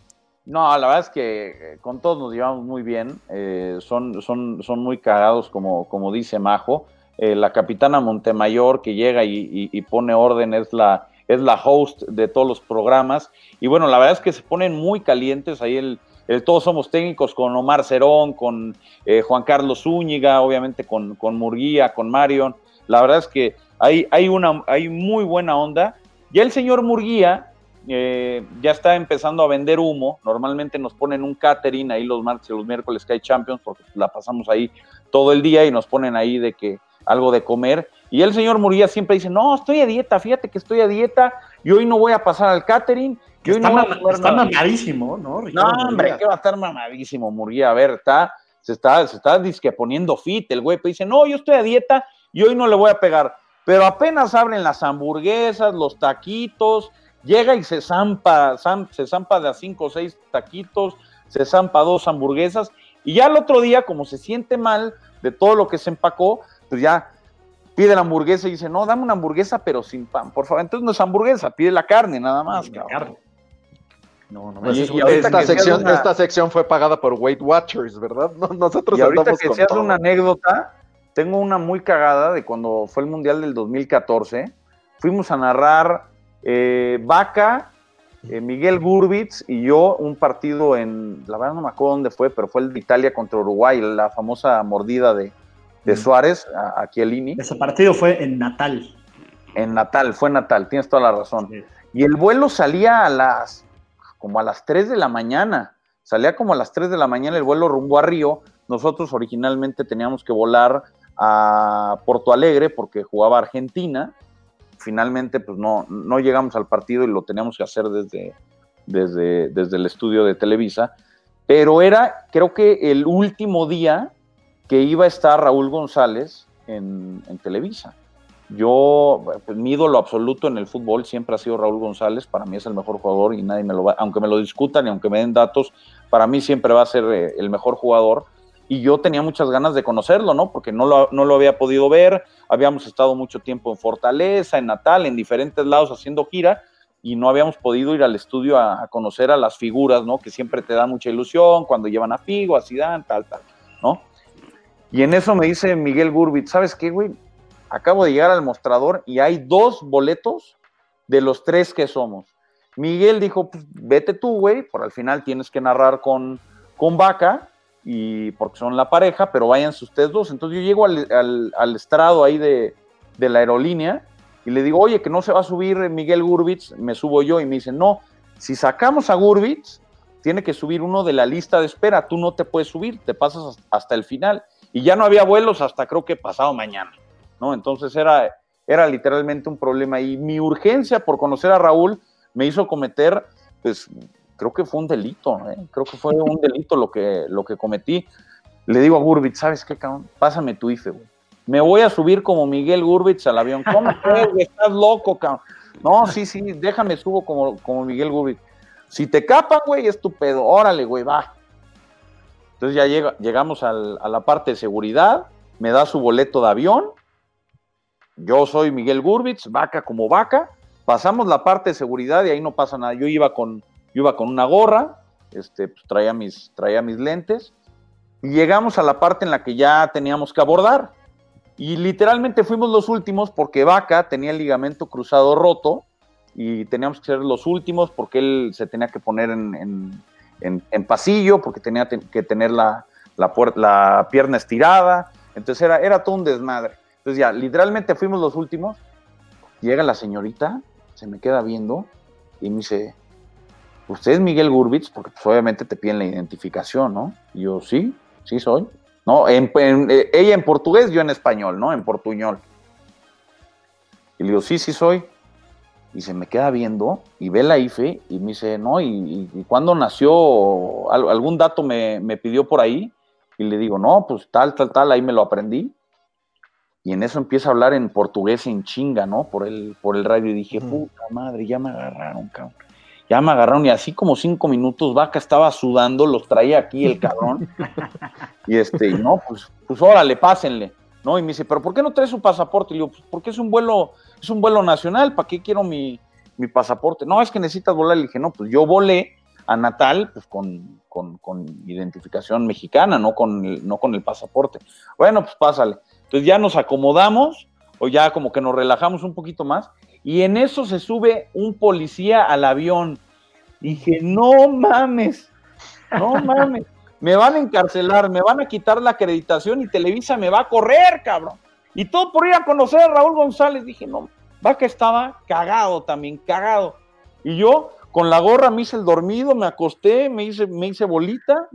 No, la verdad es que eh, con todos nos llevamos muy bien, eh, son, son, son muy cagados, como, como dice Majo. La capitana Montemayor que llega y, pone orden es la, es la host de todos los programas. Y bueno, la verdad es que se ponen muy calientes ahí el, todos somos técnicos con Omar Cerón, con Juan Carlos Zúñiga, obviamente con, con Murguía, con Marion. La verdad es que hay, hay, una, hay muy buena onda. Ya el señor Murguía eh, ya está empezando a vender humo. Normalmente nos ponen un catering ahí los martes y los miércoles que hay Champions, porque la pasamos ahí todo el día y nos ponen ahí de que algo de comer. Y el señor Murguía siempre dice, no, estoy a dieta, fíjate que estoy a dieta y hoy no voy a pasar al catering. Y está, mamadísimo, ¿no? no, hombre, que va a estar mamadísimo, Murguía. A ver, está, se está, se está disque poniendo fit el güey, pero dice, no, yo estoy a dieta y hoy no le voy a pegar. Pero apenas abren las hamburguesas, los taquitos, llega y se zampa, se zampa de a cinco o seis taquitos, se zampa dos hamburguesas, y ya el otro día, como se siente mal de todo lo que se empacó, pues ya pide la hamburguesa y dice, no, dame una hamburguesa, pero sin pan, por favor. Entonces no es hamburguesa, pide la carne nada más, cabrón. No, no, y, esta, sección, esta sección fue pagada por Weight Watchers, ¿verdad? nosotros y ahorita que se hace una anécdota, tengo una muy cagada de cuando fue el Mundial del 2014. Fuimos a narrar eh, Vaca, eh, Miguel Gurbitz y yo un partido en, la verdad no me acuerdo dónde fue, pero fue el de Italia contra Uruguay, la famosa mordida de, de Suárez a, a, Chiellini. Ese partido fue en Natal. En Natal, fue Natal, tienes toda la razón. Y el vuelo salía a las, como a las 3 de la mañana, salía como a las 3 de la mañana el vuelo rumbo a Río. Nosotros originalmente teníamos que volar a Porto Alegre porque jugaba Argentina. Finalmente, pues no, no llegamos al partido y lo teníamos que hacer desde, desde, desde el estudio de Televisa. Pero era, creo que el último día que iba a estar Raúl González en, Televisa. Yo, pues, mi ídolo absoluto en el fútbol siempre ha sido Raúl González. Para mí es el mejor jugador y nadie me lo va, aunque me lo discutan y aunque me den datos, para mí siempre va a ser eh, el mejor jugador y yo tenía muchas ganas de conocerlo, ¿no? Porque no lo, no lo había podido ver, habíamos estado mucho tiempo en Fortaleza, en Natal, en diferentes lados haciendo gira y no habíamos podido ir al estudio a, conocer a las figuras, ¿no? Que siempre te dan mucha ilusión cuando llevan a Figo, a Zidane, tal, tal. Y en eso me dice Miguel Gurbitz, ¿sabes qué, güey? Acabo de llegar al mostrador y hay dos boletos de los tres que somos. Miguel dijo, pues vete tú, güey, por al final tienes que narrar con, con Vaca y porque son la pareja, pero váyanse ustedes dos. Entonces yo llego al, estrado ahí de, la aerolínea y le digo, oye, que no se va a subir Miguel Gurbitz, me subo yo y me dice, no, si sacamos a Gurbitz, tiene que subir uno de la lista de espera, tú no te puedes subir, te pasas hasta el final. Y ya no había vuelos hasta creo que pasado mañana, ¿no? Entonces era, era literalmente un problema y mi urgencia por conocer a Raúl me hizo cometer, pues, creo que fue un delito, ¿eh? creo que fue un delito lo que, lo que cometí. Le digo a Gurbitz, ¿sabes qué, cabrón? Pásame tu IFE, güey. Me voy a subir como Miguel Gurbitz al avión. ¿Cómo güey? Estás loco, cabrón. No, sí, sí, déjame subo como, como Miguel Gurbitz. Si te capan, güey, es tu pedo. Órale, güey, va. Entonces ya llega, llegamos a la parte de seguridad, me da su boleto de avión. Yo soy Miguel Gurbitz, vaca como vaca. Pasamos la parte de seguridad y ahí no pasa nada. Yo iba con, una gorra, este, pues, traía mis lentes, y llegamos a la parte en la que ya teníamos que abordar. Y literalmente fuimos los últimos porque Vaca tenía el ligamento cruzado roto y teníamos que ser los últimos porque él se tenía que poner en, pasillo, porque tenía que tener la, la, pierna estirada. Entonces era, era todo un desmadre. Entonces ya, literalmente fuimos los últimos. Llega la señorita, se me queda viendo y me dice, usted es Miguel Gurbitz, porque pues, obviamente te piden la identificación, ¿no? Y yo, sí, sí soy. No, en, eh, ella en portugués, yo en español, ¿no? En portuñol. Y le digo, sí, sí soy. Y se me queda viendo y ve la IFE y me dice, no, ¿y, y, cuándo nació? algún dato me, pidió por ahí. Y le digo, no, pues tal, tal, tal, ahí me lo aprendí. Y en eso empieza a hablar en portugués en chinga, ¿no? Por el, por el radio. Y dije, puta madre, ya me agarraron, cabrón Ya me agarraron y así como cinco minutos, Vaca estaba sudando, los traía aquí el cabrón. y este, no, pues, pues órale, pásenle. ¿no? Y me dice, ¿pero por qué no traes su pasaporte? Y le digo, pues porque es un vuelo, es un vuelo nacional, ¿para qué quiero mi, mi pasaporte? No, es que necesitas volar. Le dije, no, pues yo volé a Natal pues con, con, con identificación mexicana, no con, el, no con el pasaporte. Bueno, pues pásale. Entonces ya nos acomodamos o ya como que nos relajamos un poquito más y en eso se sube un policía al avión. Dije, no mames, no mames me van a encarcelar, me van a quitar la acreditación y Televisa me va a correr, cabrón. Y todo por ir a conocer a Raúl González. Dije, no, va que estaba cagado también, cagado. Y yo con la gorra me hice el dormido, me acosté, me hice, me hice bolita.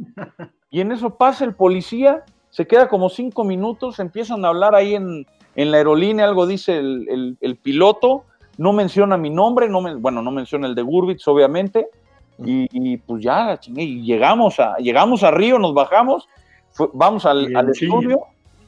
Y en eso pasa el policía, se queda como cinco minutos, empiezan a hablar ahí en, la aerolínea, algo dice el, piloto, no menciona mi nombre, no me, bueno, no menciona el de Gurbitz, obviamente y, pues ya, y llegamos a, llegamos a Río, nos bajamos, vamos al, estudio,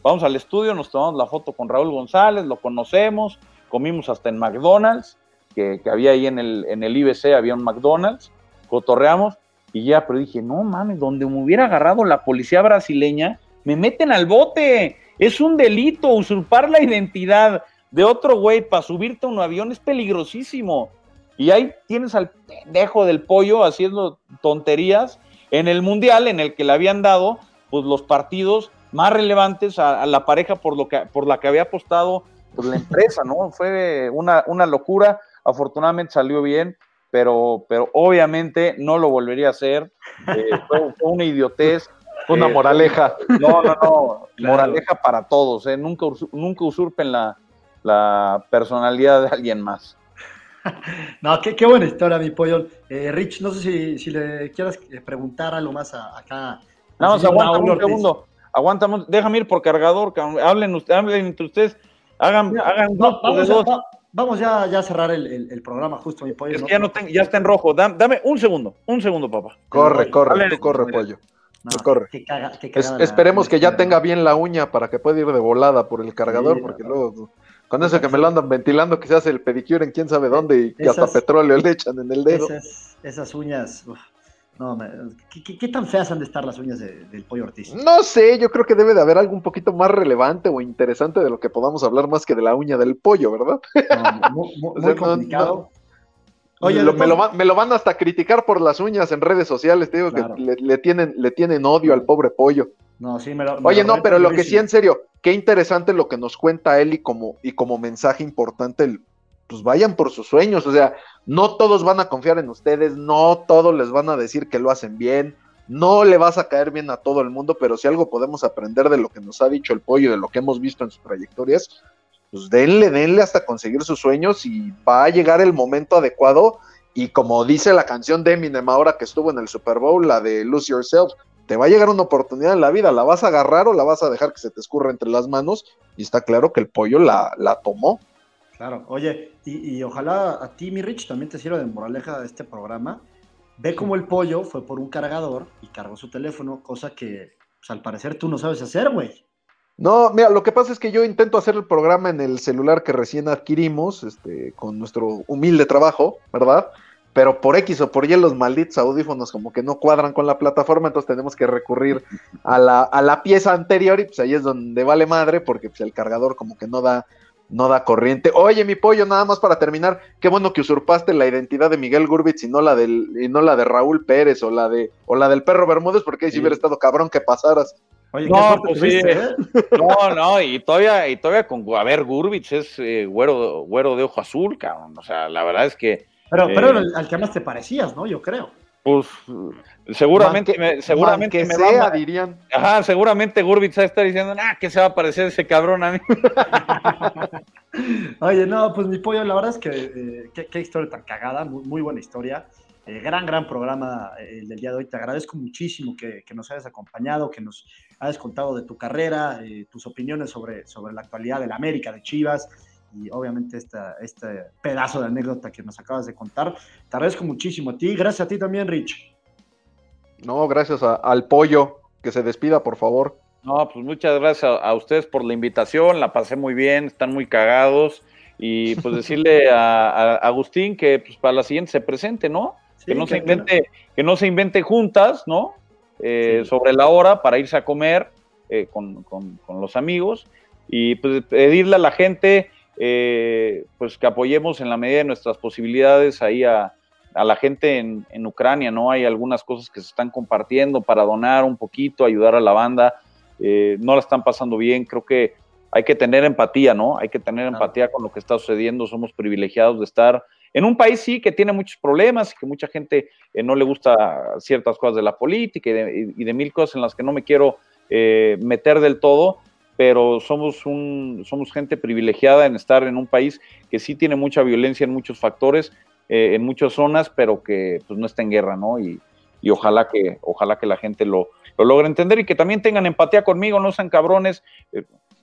vamos al estudio, nos tomamos la foto con Raúl González, lo conocemos, comimos hasta en McDonald's, que, había ahí en el, en el IBC, había un McDonald's, cotorreamos, y ya, pero dije, no mames, donde me hubiera agarrado la policía brasileña, me meten al bote, es un delito, usurpar la identidad de otro güey para subirte a un avión es peligrosísimo. Y ahí tienes al pendejo del pollo haciendo tonterías en el mundial en el que le habían dado pues los partidos más relevantes a, la pareja por lo que por la que había apostado pues, la empresa, ¿no? Fue una, una locura. Afortunadamente salió bien, pero, pero obviamente no lo volvería a hacer. Eh, fue, una idiotez. Una eh, moraleja. No, no, no. Moraleja para todos. ¿eh? Nunca, nunca usurpen la, la personalidad de alguien más. no, qué, buena historia, mi pollo. Eh, Rich, no sé si, le quieras eh, preguntar algo más acá. No, aguanta un segundo. Aguantamos, déjame ir por cargador, hablen, entre ustedes, hagan, hagan vamos, ya, ya, a cerrar el, programa, justo, mi pollo. Es que ya, no ya está en rojo. Dame, un segundo, un segundo, papá. Corre, corre, tú corre, pollo. corre. esperemos que ya tenga bien la uña para que pueda ir de volada por el cargador, porque luego con eso que me lo andan ventilando, que se hace el pedicure en quién sabe dónde y que hasta petróleo le echan en el dedo. Esas, uñas, no, ¿qué, tan feas han de estar las uñas del pollo Ortiz? No sé, yo creo que debe de haber algo un poquito más relevante o interesante de lo que podamos hablar más que de la uña del pollo, ¿verdad? muy, complicado. Oye, me, lo van, hasta criticar por las uñas en redes sociales, te digo que le, tienen, le tienen odio al pobre pollo. No, sí, me lo, Oye, no, pero lo que sí, en serio, qué interesante lo que nos cuenta él y como, y como mensaje importante, pues vayan por sus sueños, o sea, no todos van a confiar en ustedes, no todos les van a decir que lo hacen bien, no le vas a caer bien a todo el mundo, pero si algo podemos aprender de lo que nos ha dicho el pollo, de lo que hemos visto en sus trayectorias, pues denle, denle hasta conseguir sus sueños y va a llegar el momento adecuado. Y como dice la canción de Eminem ahora que estuvo en el Super Bowl, la de Lose Yourself, te va a llegar una oportunidad en la vida, la vas a agarrar o la vas a dejar que se te escurra entre las manos, y está claro que el pollo la, la tomó. Claro, oye, y, ojalá a ti, mi Rich, también te sirva de moraleja de este programa. Ve cómo el pollo fue por un cargador y cargó su teléfono, cosa que pues, al parecer tú no sabes hacer, güey. No, mira, lo que pasa es que yo intento hacer el programa en el celular que recién adquirimos, este, con nuestro humilde trabajo, ¿verdad? pero por X o por Y los malditos audífonos como que no cuadran con la plataforma, entonces tenemos que recurrir a la, a la pieza anterior y pues ahí es donde vale madre porque pues, el cargador como que no da, no da corriente. Oye, mi pollo, nada más para terminar, qué bueno que usurpaste la identidad de Miguel Gurbitz y no la del, y no la de Raúl Pérez o la de, o la del perro Bermúdez, porque ahí sí. hubiera estado cabrón que pasaras. Oye, no, pues sí. ¿eh? No, no, y todavía, y todavía con, a ver, Gurbitz es eh, güero, güero de ojo azul, cabrón. O sea, la verdad es que pero, pero eh, al que más te parecías, ¿no? Yo creo. Pues seguramente, seguramente me sea, dirían. Ajá, seguramente Gurbitz va a estar diciendo, ah, que se va a parecer ese cabrón a mí. Oye, no, pues mi pollo, la verdad es que eh, qué, historia tan cagada, muy, buena historia. Eh, gran, gran programa el del día de hoy. Te agradezco muchísimo que, que, nos hayas acompañado, que nos hayas contado de tu carrera, tus opiniones sobre, sobre la actualidad de la América, de Chivas y obviamente esta, este pedazo de anécdota que nos acabas de contar. Te agradezco muchísimo a ti, gracias a ti también, Rich. No, gracias al pollo, que se despida, por favor. No, pues muchas gracias a, ustedes por la invitación, la pasé muy bien, están muy cagados y pues decirle a, Agustín que pues para la siguiente se presente, ¿no? que no se invente, que no se invente juntas, ¿no? Eh, sobre la hora para irse a comer eh, con, los amigos y pues pedirle a la gente eh, pues que apoyemos en la medida de nuestras posibilidades ahí a, la gente en, en, Ucrania, ¿no? Hay algunas cosas que se están compartiendo para donar un poquito, ayudar a la banda, no la están pasando bien, creo que hay que tener empatía, ¿no? Hay que tener empatía con lo que está sucediendo, somos privilegiados de estar en un país sí que tiene muchos problemas y que mucha gente eh, no le gusta ciertas cosas de la política y de, mil cosas en las que no me quiero eh, meter del todo, pero somos, un, somos gente privilegiada en estar en un país que sí tiene mucha violencia en muchos factores, eh, en muchas zonas, pero que pues, no está en guerra, ¿no? Y, y ojalá, que, ojalá que la gente lo, lo, logre entender y que también tengan empatía conmigo, no sean cabrones.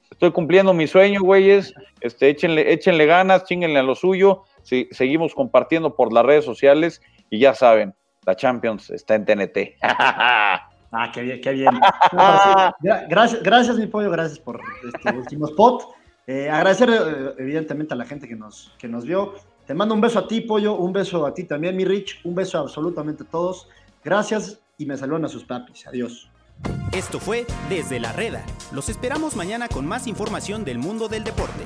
estoy cumpliendo mi sueño, güeyes. Este, échenle, échenle ganas, chinguenle a lo suyo sí, seguimos compartiendo por las redes sociales y ya saben, la Champions está en TNT. Ah, qué bien, qué bien. gracias, gracias, mi pollo, gracias por este último spot. Eh, agradecer eh, evidentemente a la gente que nos, que nos vio. Te mando un beso a ti, pollo, un beso a ti también, mi Rich, un beso a absolutamente a todos. Gracias y me saludan a sus papis. Adiós. Esto fue Desde la Reda. Los esperamos mañana con más información del mundo del deporte.